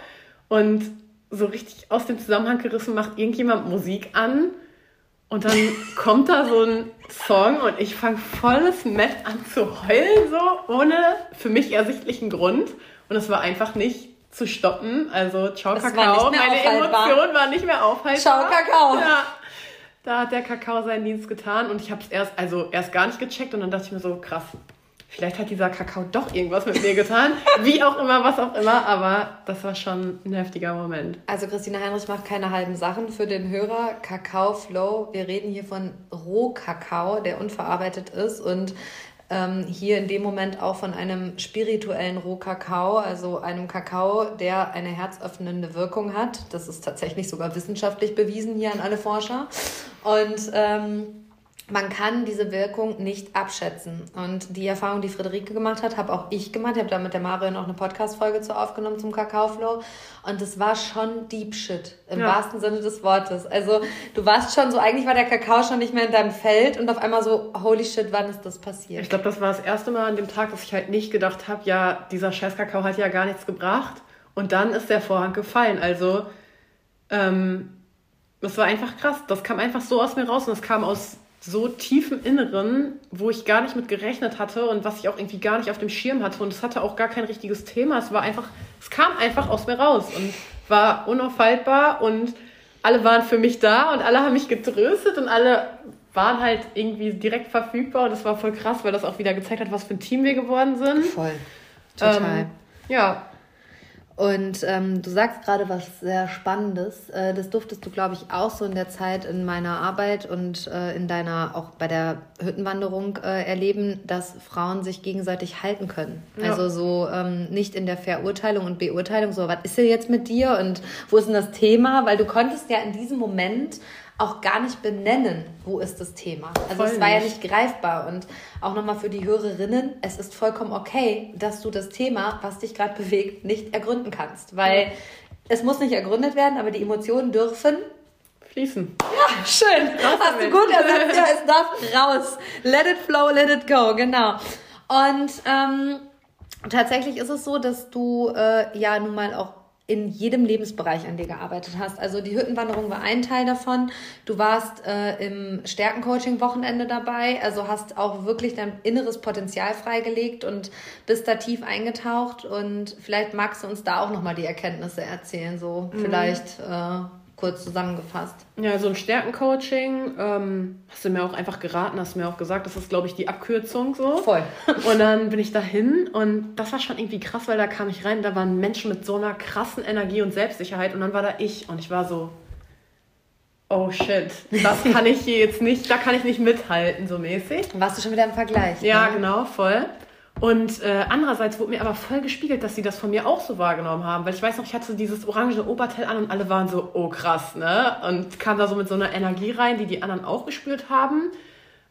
Und so richtig aus dem Zusammenhang gerissen macht irgendjemand Musik an und dann kommt da so ein Song und ich fange volles Met an zu heulen, so ohne für mich ersichtlichen Grund. Und es war einfach nicht zu stoppen. Also ciao Kakao, meine Emotion war nicht mehr aufhaltbar. Ciao Kakao. Ja, da hat der Kakao seinen Dienst getan und ich habe es erst, also erst gar nicht gecheckt und dann dachte ich mir so, krass, vielleicht hat dieser Kakao doch irgendwas mit mir getan. Wie auch immer, was auch immer, aber das war schon ein heftiger Moment. Also Christina Heinrich macht keine halben Sachen für den Hörer. Kakao Flow, wir reden hier von Rohkakao, der unverarbeitet ist und ähm, hier in dem Moment auch von einem spirituellen Rohkakao, also einem Kakao, der eine herzöffnende Wirkung hat. Das ist tatsächlich sogar wissenschaftlich bewiesen hier an alle Forscher. Und ähm, man kann diese Wirkung nicht abschätzen. Und die Erfahrung, die Friederike gemacht hat, habe auch ich gemacht. Ich habe da mit der Marion auch eine Podcast-Folge zu aufgenommen zum Kakaoflow. Und das war schon Deep Shit, im ja. wahrsten Sinne des Wortes. Also du warst schon so, eigentlich war der Kakao schon nicht mehr in deinem Feld und auf einmal so, holy shit, wann ist das passiert? Ich glaube, das war das erste Mal an dem Tag, dass ich halt nicht gedacht habe, ja, dieser scheiß Kakao hat ja gar nichts gebracht. Und dann ist der Vorhang gefallen. Also, ähm, das war einfach krass. Das kam einfach so aus mir raus und das kam aus so tief im Inneren, wo ich gar nicht mit gerechnet hatte und was ich auch irgendwie gar nicht auf dem Schirm hatte. Und es hatte auch gar kein richtiges Thema. Es war einfach, es kam einfach aus mir raus und war unaufhaltbar und alle waren für mich da und alle haben mich getröstet und alle waren halt irgendwie direkt verfügbar und das war voll krass, weil das auch wieder gezeigt hat, was für ein Team wir geworden sind. Voll. Total. Ähm, ja, und ähm, du sagst gerade was sehr Spannendes. Äh, das durftest du, glaube ich, auch so in der Zeit in meiner Arbeit und äh, in deiner, auch bei der Hüttenwanderung äh, erleben, dass Frauen sich gegenseitig halten können. Ja. Also so ähm, nicht in der Verurteilung und Beurteilung, so was ist denn jetzt mit dir und wo ist denn das Thema? Weil du konntest ja in diesem Moment auch gar nicht benennen, wo ist das Thema. Also Voll es war nicht. ja nicht greifbar. Und auch nochmal für die Hörerinnen, es ist vollkommen okay, dass du das Thema, was dich gerade bewegt, nicht ergründen kannst. Weil ja. es muss nicht ergründet werden, aber die Emotionen dürfen fließen. Ja, schön. Raus Hast du gut ersetzt. Ja, es darf raus. Let it flow, let it go, genau. Und ähm, tatsächlich ist es so, dass du äh, ja nun mal auch in jedem Lebensbereich an dir gearbeitet hast. Also die Hüttenwanderung war ein Teil davon. Du warst äh, im Stärkencoaching-Wochenende dabei, also hast auch wirklich dein inneres Potenzial freigelegt und bist da tief eingetaucht. Und vielleicht magst du uns da auch nochmal die Erkenntnisse erzählen, so mhm. vielleicht. Äh, kurz zusammengefasst. Ja, so ein Stärkencoaching ähm, hast du mir auch einfach geraten, hast du mir auch gesagt, das ist, glaube ich, die Abkürzung so. Voll. und dann bin ich dahin und das war schon irgendwie krass, weil da kam ich rein, da waren Menschen mit so einer krassen Energie und Selbstsicherheit und dann war da ich und ich war so, oh shit, das kann ich hier jetzt nicht, da kann ich nicht mithalten, so mäßig. Warst du schon wieder im Vergleich? Ja, ne? genau, voll. Und äh, andererseits wurde mir aber voll gespiegelt, dass sie das von mir auch so wahrgenommen haben. Weil ich weiß noch, ich hatte dieses orange Oberteil an und alle waren so, oh krass, ne? Und kam da so mit so einer Energie rein, die die anderen auch gespürt haben.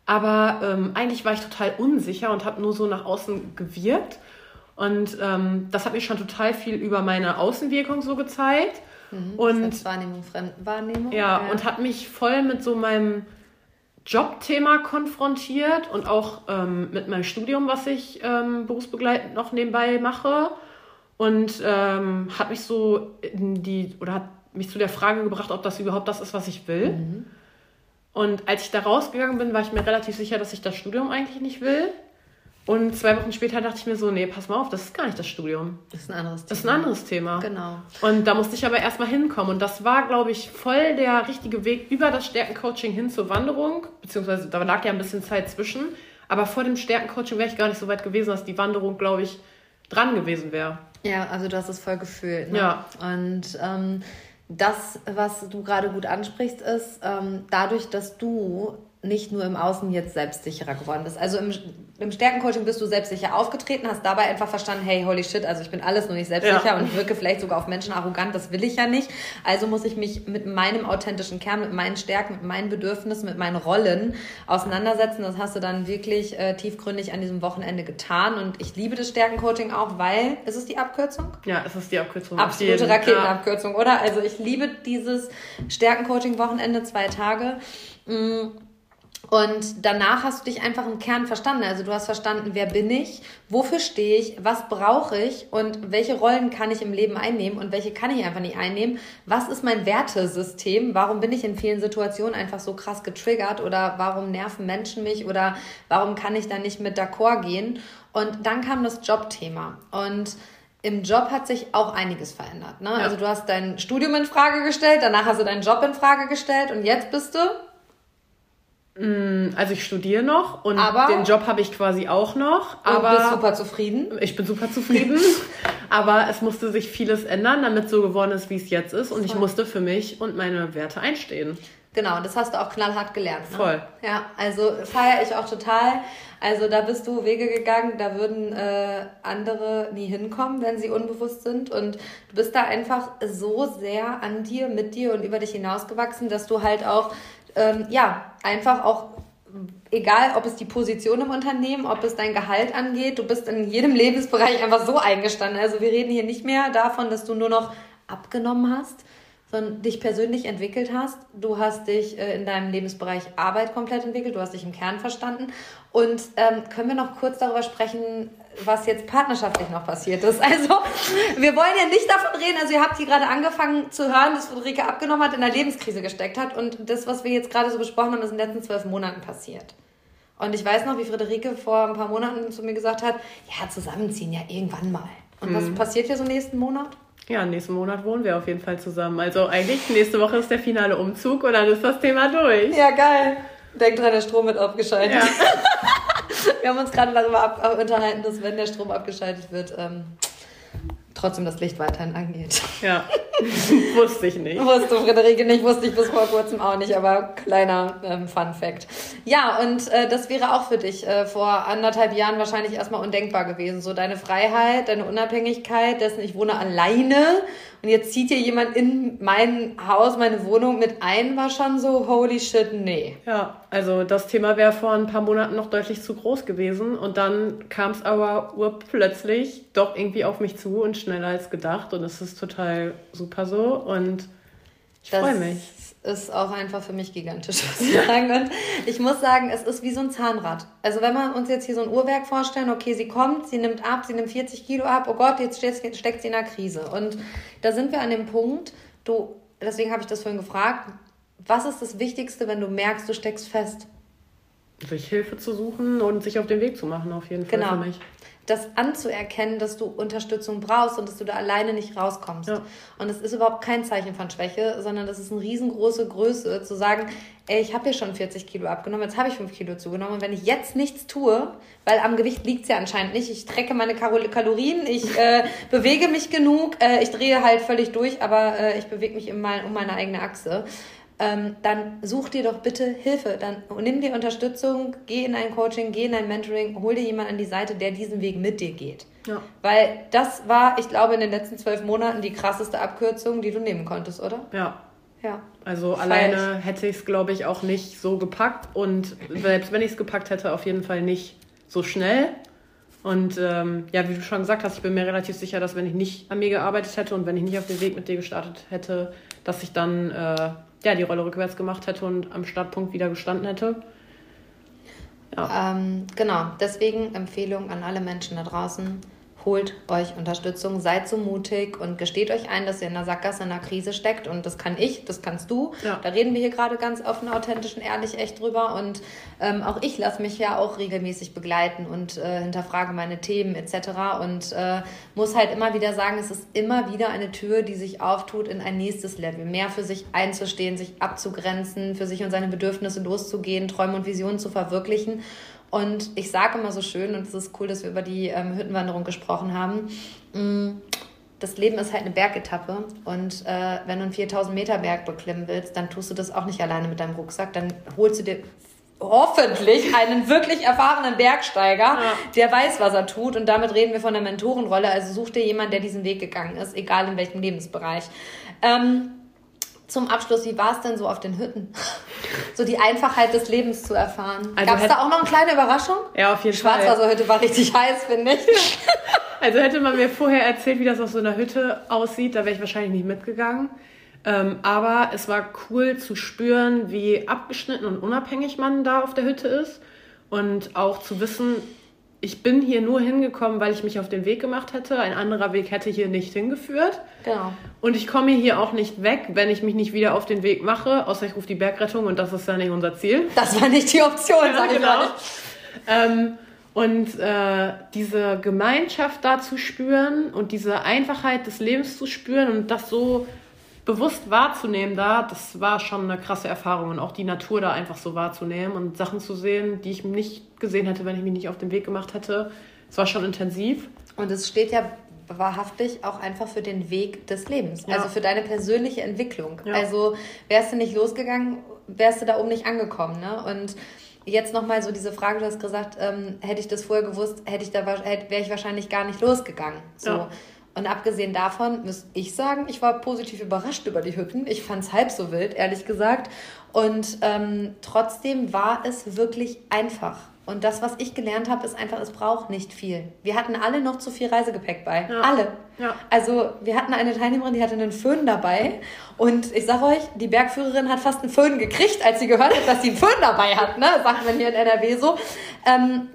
Aber ähm, eigentlich war ich total unsicher und habe nur so nach außen gewirkt. Und ähm, das hat mir schon total viel über meine Außenwirkung so gezeigt. Mhm, und Wahrnehmung, Fremdenwahrnehmung. Ja, ja, und hat mich voll mit so meinem Jobthema konfrontiert und auch ähm, mit meinem Studium, was ich ähm, berufsbegleitend noch nebenbei mache. Und ähm, hat mich so in die, oder hat mich zu der Frage gebracht, ob das überhaupt das ist, was ich will. Mhm. Und als ich da rausgegangen bin, war ich mir relativ sicher, dass ich das Studium eigentlich nicht will. Und zwei Wochen später dachte ich mir so, nee, pass mal auf, das ist gar nicht das Studium. Das ist ein anderes Thema. Das ist ein anderes Thema. Genau. Und da musste ich aber erstmal hinkommen. Und das war, glaube ich, voll der richtige Weg über das Stärkencoaching hin zur Wanderung. Beziehungsweise da lag ja ein bisschen Zeit zwischen. Aber vor dem Stärkencoaching wäre ich gar nicht so weit gewesen, dass die Wanderung, glaube ich, dran gewesen wäre. Ja, also du hast es voll gefühlt. Ne? Ja. Und ähm, das, was du gerade gut ansprichst, ist, ähm, dadurch, dass du nicht nur im Außen jetzt selbstsicherer geworden bist. Also im, im Stärkencoaching bist du selbstsicher aufgetreten, hast dabei einfach verstanden, hey, holy shit, also ich bin alles nur nicht selbstsicher ja. und wirke vielleicht sogar auf Menschen arrogant, das will ich ja nicht. Also muss ich mich mit meinem authentischen Kern, mit meinen Stärken, mit meinen Bedürfnissen, mit meinen Rollen auseinandersetzen. Das hast du dann wirklich äh, tiefgründig an diesem Wochenende getan und ich liebe das Stärkencoaching auch, weil, ist es die Abkürzung? Ja, es ist die Abkürzung. Absolute Raketenabkürzung, ja. oder? Also ich liebe dieses Stärkencoaching-Wochenende, zwei Tage. Mm, und danach hast du dich einfach im Kern verstanden. Also du hast verstanden, wer bin ich, wofür stehe ich, was brauche ich und welche Rollen kann ich im Leben einnehmen und welche kann ich einfach nicht einnehmen. Was ist mein Wertesystem? Warum bin ich in vielen Situationen einfach so krass getriggert oder warum nerven Menschen mich oder warum kann ich da nicht mit d'accord gehen? Und dann kam das Jobthema und im Job hat sich auch einiges verändert. Ne? Ja. Also du hast dein Studium in Frage gestellt, danach hast du deinen Job in Frage gestellt und jetzt bist du also ich studiere noch und aber, den Job habe ich quasi auch noch. Aber du bist super zufrieden. Ich bin super zufrieden. aber es musste sich vieles ändern, damit so geworden ist, wie es jetzt ist. Und Voll. ich musste für mich und meine Werte einstehen. Genau, das hast du auch knallhart gelernt. Ne? Voll. Ja, also feiere ich auch total. Also da bist du Wege gegangen, da würden äh, andere nie hinkommen, wenn sie unbewusst sind. Und du bist da einfach so sehr an dir, mit dir und über dich hinausgewachsen, dass du halt auch ähm, ja, einfach auch, egal ob es die Position im Unternehmen, ob es dein Gehalt angeht, du bist in jedem Lebensbereich einfach so eingestanden. Also wir reden hier nicht mehr davon, dass du nur noch abgenommen hast, sondern dich persönlich entwickelt hast. Du hast dich äh, in deinem Lebensbereich Arbeit komplett entwickelt, du hast dich im Kern verstanden. Und ähm, können wir noch kurz darüber sprechen, was jetzt partnerschaftlich noch passiert ist. Also, wir wollen ja nicht davon reden. Also, ihr habt hier gerade angefangen zu hören, dass Friederike abgenommen hat, in einer Lebenskrise gesteckt hat. Und das, was wir jetzt gerade so besprochen haben, ist in den letzten zwölf Monaten passiert. Und ich weiß noch, wie Friederike vor ein paar Monaten zu mir gesagt hat, ja, zusammenziehen ja irgendwann mal. Und hm. was mhm. passiert hier so nächsten Monat? Ja, nächsten Monat wohnen wir auf jeden Fall zusammen. Also eigentlich nächste Woche ist der finale Umzug und dann ist das Thema durch. Ja, geil. Denk dran, der Strom wird abgeschaltet. Ja. wir haben uns gerade darüber ab, unterhalten, dass wenn der Strom abgeschaltet wird, ähm, trotzdem das Licht weiterhin angeht. Ja, wusste ich nicht. Wusste Friederike nicht, wusste ich bis vor kurzem auch nicht, aber kleiner ähm, Fun Fact. Ja, und äh, das wäre auch für dich äh, vor anderthalb Jahren wahrscheinlich erstmal undenkbar gewesen. So deine Freiheit, deine Unabhängigkeit, dessen ich wohne alleine und jetzt zieht hier jemand in mein Haus, meine Wohnung mit ein, war schon so, holy shit, nee. Ja, also das Thema wäre vor ein paar Monaten noch deutlich zu groß gewesen. Und dann kam es aber urplötzlich doch irgendwie auf mich zu und schneller als gedacht. Und es ist total super so. Und ich freue mich ist auch einfach für mich gigantisch, muss ich sagen. Und ich muss sagen, es ist wie so ein Zahnrad. Also wenn wir uns jetzt hier so ein Uhrwerk vorstellen, okay, sie kommt, sie nimmt ab, sie nimmt 40 Kilo ab, oh Gott, jetzt steckt sie in einer Krise. Und da sind wir an dem Punkt, du, deswegen habe ich das vorhin gefragt, was ist das Wichtigste, wenn du merkst, du steckst fest? Sich Hilfe zu suchen und sich auf den Weg zu machen, auf jeden Fall genau. für mich das anzuerkennen, dass du Unterstützung brauchst und dass du da alleine nicht rauskommst. Ja. Und das ist überhaupt kein Zeichen von Schwäche, sondern das ist eine riesengroße Größe, zu sagen, ey, ich habe hier schon 40 Kilo abgenommen, jetzt habe ich 5 Kilo zugenommen. Und wenn ich jetzt nichts tue, weil am Gewicht liegt es ja anscheinend nicht, ich trecke meine Kalorien, ich äh, bewege mich genug, äh, ich drehe halt völlig durch, aber äh, ich bewege mich immer um meine eigene Achse ähm, dann such dir doch bitte Hilfe. Dann nimm dir Unterstützung, geh in ein Coaching, geh in ein Mentoring, hol dir jemanden an die Seite, der diesen Weg mit dir geht. Ja. Weil das war, ich glaube, in den letzten zwölf Monaten die krasseste Abkürzung, die du nehmen konntest, oder? Ja. Ja. Also Falsch. alleine hätte ich es, glaube ich, auch nicht so gepackt. Und selbst wenn ich es gepackt hätte, auf jeden Fall nicht so schnell. Und ähm, ja, wie du schon gesagt hast, ich bin mir relativ sicher, dass wenn ich nicht an mir gearbeitet hätte und wenn ich nicht auf den Weg mit dir gestartet hätte, dass ich dann äh, ja, die Rolle rückwärts gemacht hätte und am Startpunkt wieder gestanden hätte. Ja. Ähm, genau, deswegen Empfehlung an alle Menschen da draußen. Holt euch Unterstützung, seid so mutig und gesteht euch ein, dass ihr in einer Sackgasse, in einer Krise steckt. Und das kann ich, das kannst du. Ja. Da reden wir hier gerade ganz offen, authentisch und ehrlich echt drüber. Und ähm, auch ich lasse mich ja auch regelmäßig begleiten und äh, hinterfrage meine Themen etc. Und äh, muss halt immer wieder sagen, es ist immer wieder eine Tür, die sich auftut in ein nächstes Level. Mehr für sich einzustehen, sich abzugrenzen, für sich und seine Bedürfnisse loszugehen, Träume und Visionen zu verwirklichen. Und ich sage immer so schön, und es ist cool, dass wir über die ähm, Hüttenwanderung gesprochen haben, mm, das Leben ist halt eine Bergetappe. Und äh, wenn du einen 4000 Meter Berg beklimmen willst, dann tust du das auch nicht alleine mit deinem Rucksack. Dann holst du dir hoffentlich einen wirklich erfahrenen Bergsteiger, ja. der weiß, was er tut. Und damit reden wir von der Mentorenrolle. Also such dir jemanden, der diesen Weg gegangen ist, egal in welchem Lebensbereich. Ähm, zum Abschluss, wie war es denn so auf den Hütten? so die Einfachheit des Lebens zu erfahren. Also Gab es da auch noch eine kleine Überraschung? Ja, auf jeden Fall. Schwarzwasserhütte war richtig heiß, finde ich. also hätte man mir vorher erzählt, wie das auf so einer Hütte aussieht, da wäre ich wahrscheinlich nicht mitgegangen. Ähm, aber es war cool zu spüren, wie abgeschnitten und unabhängig man da auf der Hütte ist. Und auch zu wissen, ich bin hier nur hingekommen, weil ich mich auf den Weg gemacht hätte. Ein anderer Weg hätte hier nicht hingeführt. Genau. Und ich komme hier auch nicht weg, wenn ich mich nicht wieder auf den Weg mache, außer ich rufe die Bergrettung und das ist ja nicht unser Ziel. Das war nicht die Option, ja, sag genau. ich ähm, und äh, diese Gemeinschaft da zu spüren und diese Einfachheit des Lebens zu spüren und das so bewusst wahrzunehmen da, das war schon eine krasse Erfahrung und auch die Natur da einfach so wahrzunehmen und Sachen zu sehen, die ich nicht gesehen hätte, wenn ich mich nicht auf den Weg gemacht hätte. Es war schon intensiv. Und es steht ja wahrhaftig auch einfach für den Weg des Lebens, ja. also für deine persönliche Entwicklung. Ja. Also wärst du nicht losgegangen, wärst du da oben nicht angekommen. Ne? Und jetzt nochmal so diese Frage, du hast gesagt, ähm, hätte ich das vorher gewusst, hätte ich da wäre ich wahrscheinlich gar nicht losgegangen. So. Ja. Und abgesehen davon muss ich sagen, ich war positiv überrascht über die Hütten. Ich fand es halb so wild, ehrlich gesagt. Und ähm, trotzdem war es wirklich einfach. Und das, was ich gelernt habe, ist einfach, es braucht nicht viel. Wir hatten alle noch zu viel Reisegepäck bei. Ja. Alle. Ja. Also wir hatten eine Teilnehmerin, die hatte einen Föhn dabei. Und ich sage euch, die Bergführerin hat fast einen Föhn gekriegt, als sie gehört hat, dass sie einen Föhn dabei hat. Ne? Sagt man hier in NRW so. Ähm,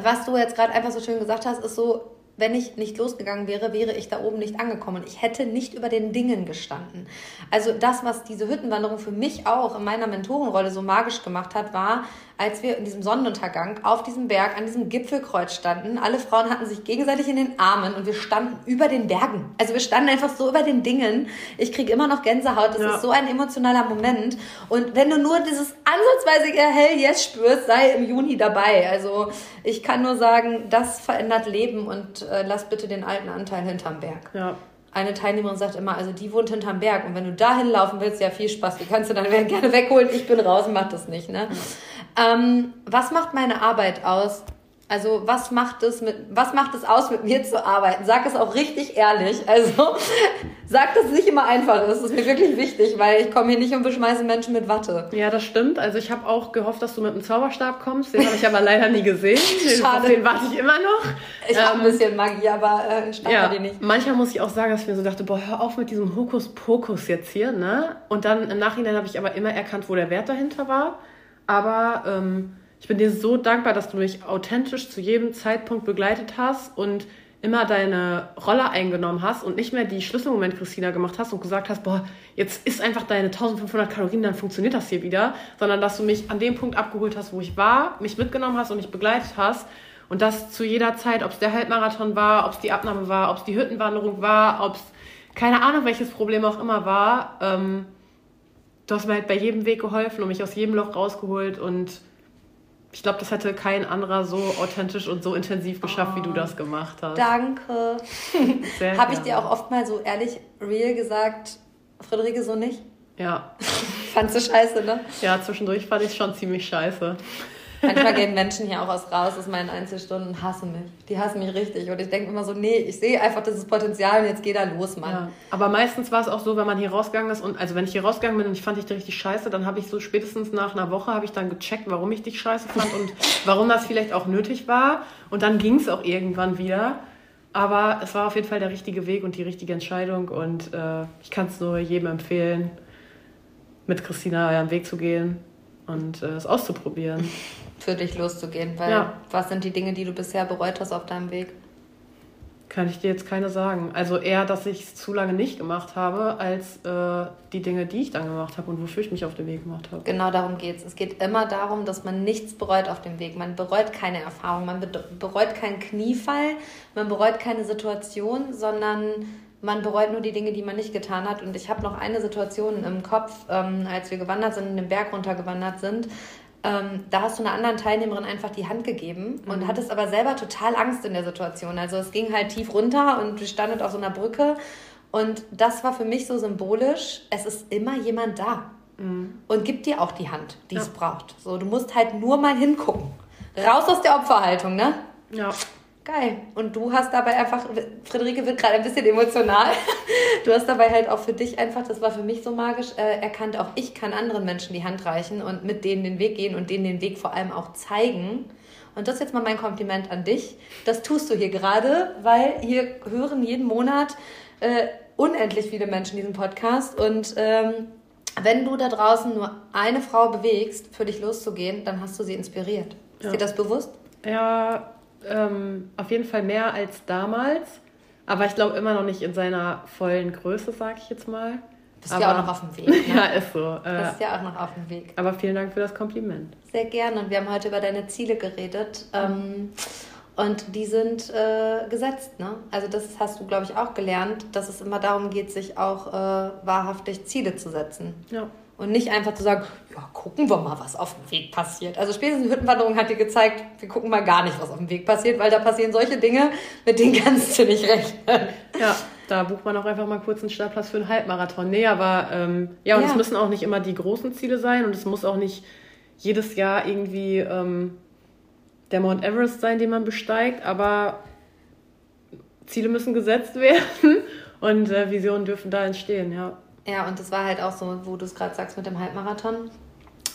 was du jetzt gerade einfach so schön gesagt hast, ist so, wenn ich nicht losgegangen wäre, wäre ich da oben nicht angekommen. Ich hätte nicht über den Dingen gestanden. Also das, was diese Hüttenwanderung für mich auch in meiner Mentorenrolle so magisch gemacht hat, war, als wir in diesem Sonnenuntergang auf diesem Berg, an diesem Gipfelkreuz standen. Alle Frauen hatten sich gegenseitig in den Armen und wir standen über den Bergen. Also wir standen einfach so über den Dingen. Ich kriege immer noch Gänsehaut. Das ja. ist so ein emotionaler Moment. Und wenn du nur dieses ansatzweise Hell Yes spürst, sei im Juni dabei. Also ich kann nur sagen, das verändert Leben und äh, lass bitte den alten Anteil hinterm Berg. Ja eine Teilnehmerin sagt immer, also die wohnt hinterm Berg und wenn du dahin laufen willst, ja viel Spaß, die kannst du dann gerne wegholen. Ich bin raus und mach das nicht. Ne? Ähm, was macht meine Arbeit aus? Also was macht es mit, was macht es aus, mit mir zu arbeiten? Sag es auch richtig ehrlich. Also sag, dass es nicht immer einfach ist. Das ist mir wirklich wichtig, weil ich komme hier nicht und beschmeiße Menschen mit Watte. Ja, das stimmt. Also ich habe auch gehofft, dass du mit einem Zauberstab kommst. Den habe ich aber leider nie gesehen. Den, Schade. Den warte ich immer noch. Ich ähm, habe ein bisschen Magie, aber äh, Stab ja, die nicht. Manchmal muss ich auch sagen, dass ich mir so dachte, boah, hör auf mit diesem Hokuspokus jetzt hier, ne? Und dann im Nachhinein habe ich aber immer erkannt, wo der Wert dahinter war. Aber ähm, ich bin dir so dankbar, dass du mich authentisch zu jedem Zeitpunkt begleitet hast und immer deine Rolle eingenommen hast und nicht mehr die Schlüsselmoment Christina gemacht hast und gesagt hast, boah, jetzt ist einfach deine 1500 Kalorien, dann funktioniert das hier wieder, sondern dass du mich an dem Punkt abgeholt hast, wo ich war, mich mitgenommen hast und mich begleitet hast und das zu jeder Zeit, ob es der Halbmarathon war, ob es die Abnahme war, ob es die Hüttenwanderung war, ob es keine Ahnung welches Problem auch immer war, ähm, du hast mir halt bei jedem Weg geholfen und mich aus jedem Loch rausgeholt und ich glaube, das hätte kein anderer so authentisch und so intensiv geschafft, oh, wie du das gemacht hast. Danke. Habe ich dir auch oft mal so ehrlich, real gesagt, Friederike, so nicht? Ja. Fandst du scheiße, ne? Ja, zwischendurch fand ich es schon ziemlich scheiße. Manchmal gehen Menschen hier auch aus raus aus meinen Einzelstunden und hassen mich. Die hassen mich richtig. Und ich denke immer so, nee, ich sehe einfach dieses Potenzial und jetzt geh da los, Mann. Ja. Aber meistens war es auch so, wenn man hier rausgegangen ist und also wenn ich hier rausgegangen bin und ich fand dich richtig scheiße, dann habe ich so spätestens nach einer Woche habe ich dann gecheckt, warum ich dich scheiße fand und warum das vielleicht auch nötig war. Und dann ging es auch irgendwann wieder. Aber es war auf jeden Fall der richtige Weg und die richtige Entscheidung und äh, ich kann es nur jedem empfehlen, mit Christina euren Weg zu gehen und äh, es auszuprobieren. Für dich loszugehen, weil ja. was sind die Dinge, die du bisher bereut hast auf deinem Weg? Kann ich dir jetzt keine sagen. Also eher, dass ich es zu lange nicht gemacht habe, als äh, die Dinge, die ich dann gemacht habe und wofür ich mich auf den Weg gemacht habe. Genau darum geht es. Es geht immer darum, dass man nichts bereut auf dem Weg. Man bereut keine Erfahrung, man bereut keinen Kniefall, man bereut keine Situation, sondern man bereut nur die Dinge, die man nicht getan hat. Und ich habe noch eine Situation im Kopf, ähm, als wir gewandert sind, den Berg runtergewandert sind ähm, da hast du einer anderen Teilnehmerin einfach die Hand gegeben und mhm. hattest aber selber total Angst in der Situation. Also es ging halt tief runter und du standet auf so einer Brücke und das war für mich so symbolisch, es ist immer jemand da mhm. und gibt dir auch die Hand, die ja. es braucht. So, du musst halt nur mal hingucken. Raus aus der Opferhaltung, ne? Ja. Geil. Und du hast dabei einfach, Friederike wird gerade ein bisschen emotional. Du hast dabei halt auch für dich einfach, das war für mich so magisch, äh, erkannt, auch ich kann anderen Menschen die Hand reichen und mit denen den Weg gehen und denen den Weg vor allem auch zeigen. Und das ist jetzt mal mein Kompliment an dich. Das tust du hier gerade, weil hier hören jeden Monat äh, unendlich viele Menschen diesen Podcast. Und ähm, wenn du da draußen nur eine Frau bewegst, für dich loszugehen, dann hast du sie inspiriert. Ist ja. dir das bewusst? Ja, ähm, auf jeden Fall mehr als damals. Aber ich glaube immer noch nicht in seiner vollen Größe, sag ich jetzt mal. Bist aber, ja auch noch auf dem Weg. Ne? ja, ist so. Äh, Bist ja auch noch auf dem Weg. Aber vielen Dank für das Kompliment. Sehr gerne. Und wir haben heute über deine Ziele geredet. Ähm, und die sind äh, gesetzt. Ne? Also das hast du, glaube ich, auch gelernt, dass es immer darum geht, sich auch äh, wahrhaftig Ziele zu setzen. Ja. Und nicht einfach zu sagen, ja, gucken wir mal, was auf dem Weg passiert. Also spätestens die Hüttenwanderung hat dir gezeigt, wir gucken mal gar nicht, was auf dem Weg passiert, weil da passieren solche Dinge, mit denen kannst du nicht rechnen. Ja, da bucht man auch einfach mal kurz einen Startplatz für einen Halbmarathon. Nee, aber ähm, ja, und ja. es müssen auch nicht immer die großen Ziele sein und es muss auch nicht jedes Jahr irgendwie ähm, der Mount Everest sein, den man besteigt, aber Ziele müssen gesetzt werden und äh, Visionen dürfen da entstehen, ja. Ja, und das war halt auch so, wo du es gerade sagst mit dem Halbmarathon.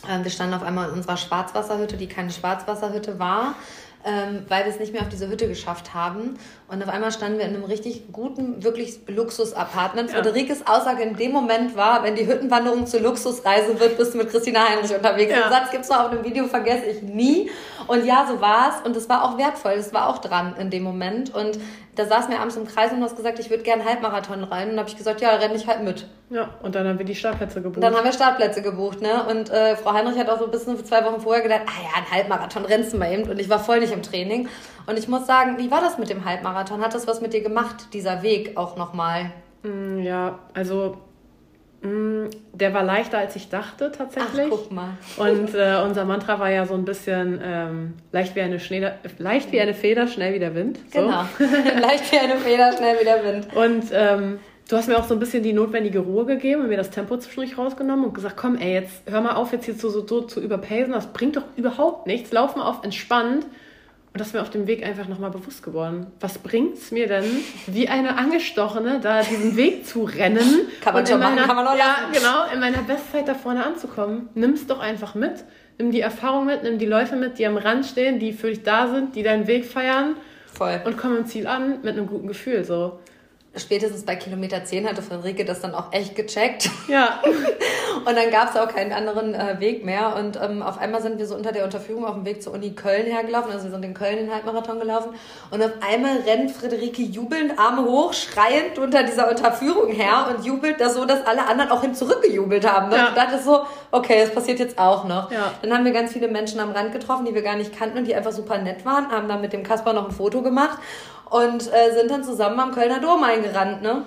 Ähm, wir standen auf einmal in unserer Schwarzwasserhütte, die keine Schwarzwasserhütte war, ähm, weil wir es nicht mehr auf diese Hütte geschafft haben. Und auf einmal standen wir in einem richtig guten, wirklich Luxus-Apartment. Ja. Friederikes Aussage in dem Moment war, wenn die Hüttenwanderung zur Luxusreise wird, bist du mit Christina Heinrich unterwegs. Ja. Den Satz gibt es noch auf dem Video, vergesse ich nie. Und ja, so war es. Und es war auch wertvoll. Es war auch dran in dem Moment. Und da saßen wir abends im Kreis und du hast gesagt, ich würde gerne Halbmarathon rein. Und dann habe ich gesagt, ja, renne ich halt mit. Ja, und dann haben wir die Startplätze gebucht. Und dann haben wir Startplätze gebucht, ne? Und äh, Frau Heinrich hat auch so bis zwei Wochen vorher gedacht, ah ja, ein Halbmarathon rennst du mal eben. Und ich war voll nicht im Training. Und ich muss sagen, wie war das mit dem Halbmarathon? Hat das was mit dir gemacht, dieser Weg auch nochmal? Mm, ja, also mm, der war leichter, als ich dachte, tatsächlich. Ach, guck mal. Und äh, unser Mantra war ja so ein bisschen ähm, leicht, wie eine Schnee, leicht wie eine Feder, schnell wie der Wind. So. Genau. leicht wie eine Feder, schnell wie der Wind. Und ähm, du hast mir auch so ein bisschen die notwendige Ruhe gegeben und mir das Tempo zwischendurch rausgenommen und gesagt, komm, ey, jetzt hör mal auf, jetzt hier so, so, so zu überpacen, das bringt doch überhaupt nichts. Lauf mal auf entspannt und das ist mir auf dem Weg einfach nochmal bewusst geworden. Was bringt es mir denn, wie eine Angestochene, da diesen Weg zu rennen? Kann man schon machen, meiner, kann man auch Ja, lassen. genau, in meiner Bestzeit da vorne anzukommen. Nimm es doch einfach mit. Nimm die Erfahrung mit, nimm die Leute mit, die am Rand stehen, die für dich da sind, die deinen Weg feiern. Voll. Und komm im Ziel an mit einem guten Gefühl. So spätestens bei Kilometer 10 hatte Friederike das dann auch echt gecheckt. Ja. und dann gab es auch keinen anderen äh, Weg mehr. Und ähm, auf einmal sind wir so unter der Unterführung auf dem Weg zur Uni Köln hergelaufen. Also wir sind in Köln den Halbmarathon gelaufen. Und auf einmal rennt Friederike jubelnd, Arme hoch, schreiend unter dieser Unterführung her und jubelt da so, dass alle anderen auch hin zurückgejubelt haben. Ne? Ja. Und dachte so, okay, das passiert jetzt auch noch. Ja. Dann haben wir ganz viele Menschen am Rand getroffen, die wir gar nicht kannten und die einfach super nett waren, haben dann mit dem Kasper noch ein Foto gemacht und äh, sind dann zusammen am Kölner Dom eingerannt, ne?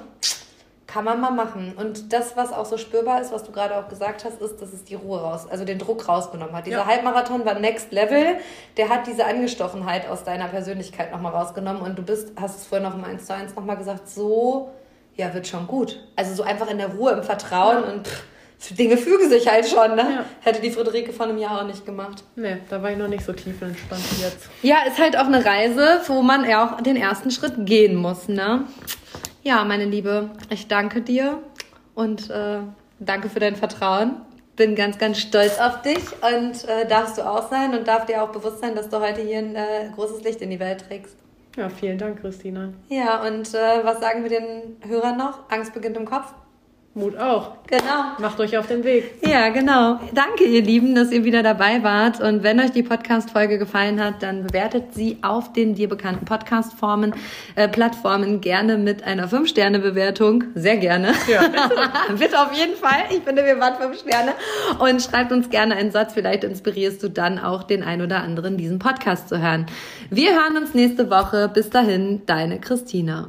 Kann man mal machen. Und das, was auch so spürbar ist, was du gerade auch gesagt hast, ist, dass es die Ruhe raus, also den Druck rausgenommen hat. Dieser ja. Halbmarathon war Next Level. Der hat diese Angestochenheit aus deiner Persönlichkeit nochmal rausgenommen. Und du bist, hast es vorhin noch im 1 zu 1 nochmal gesagt, so, ja, wird schon gut. Also so einfach in der Ruhe, im Vertrauen ja. und pff, Dinge fügen sich halt schon, ne? Ja. Hätte die Friederike vor einem Jahr auch nicht gemacht. Nee, da war ich noch nicht so tief entspannt wie jetzt. Ja, ist halt auch eine Reise, wo man ja auch den ersten Schritt gehen muss, ne? Ja, meine Liebe, ich danke dir und äh, danke für dein Vertrauen. Bin ganz, ganz stolz auf dich und äh, darfst du auch sein und darf dir auch bewusst sein, dass du heute hier ein äh, großes Licht in die Welt trägst. Ja, vielen Dank, Christina. Ja, und äh, was sagen wir den Hörern noch? Angst beginnt im Kopf? Mut auch. Genau. Macht euch auf den Weg. Ja, genau. Danke, ihr Lieben, dass ihr wieder dabei wart. Und wenn euch die Podcast-Folge gefallen hat, dann bewertet sie auf den dir bekannten Podcast-Formen, äh, Plattformen gerne mit einer 5-Sterne-Bewertung. Sehr gerne. Ja, bitte. bitte auf jeden Fall. Ich finde, wir waren 5 Sterne. Und schreibt uns gerne einen Satz. Vielleicht inspirierst du dann auch den ein oder anderen, diesen Podcast zu hören. Wir hören uns nächste Woche. Bis dahin, deine Christina.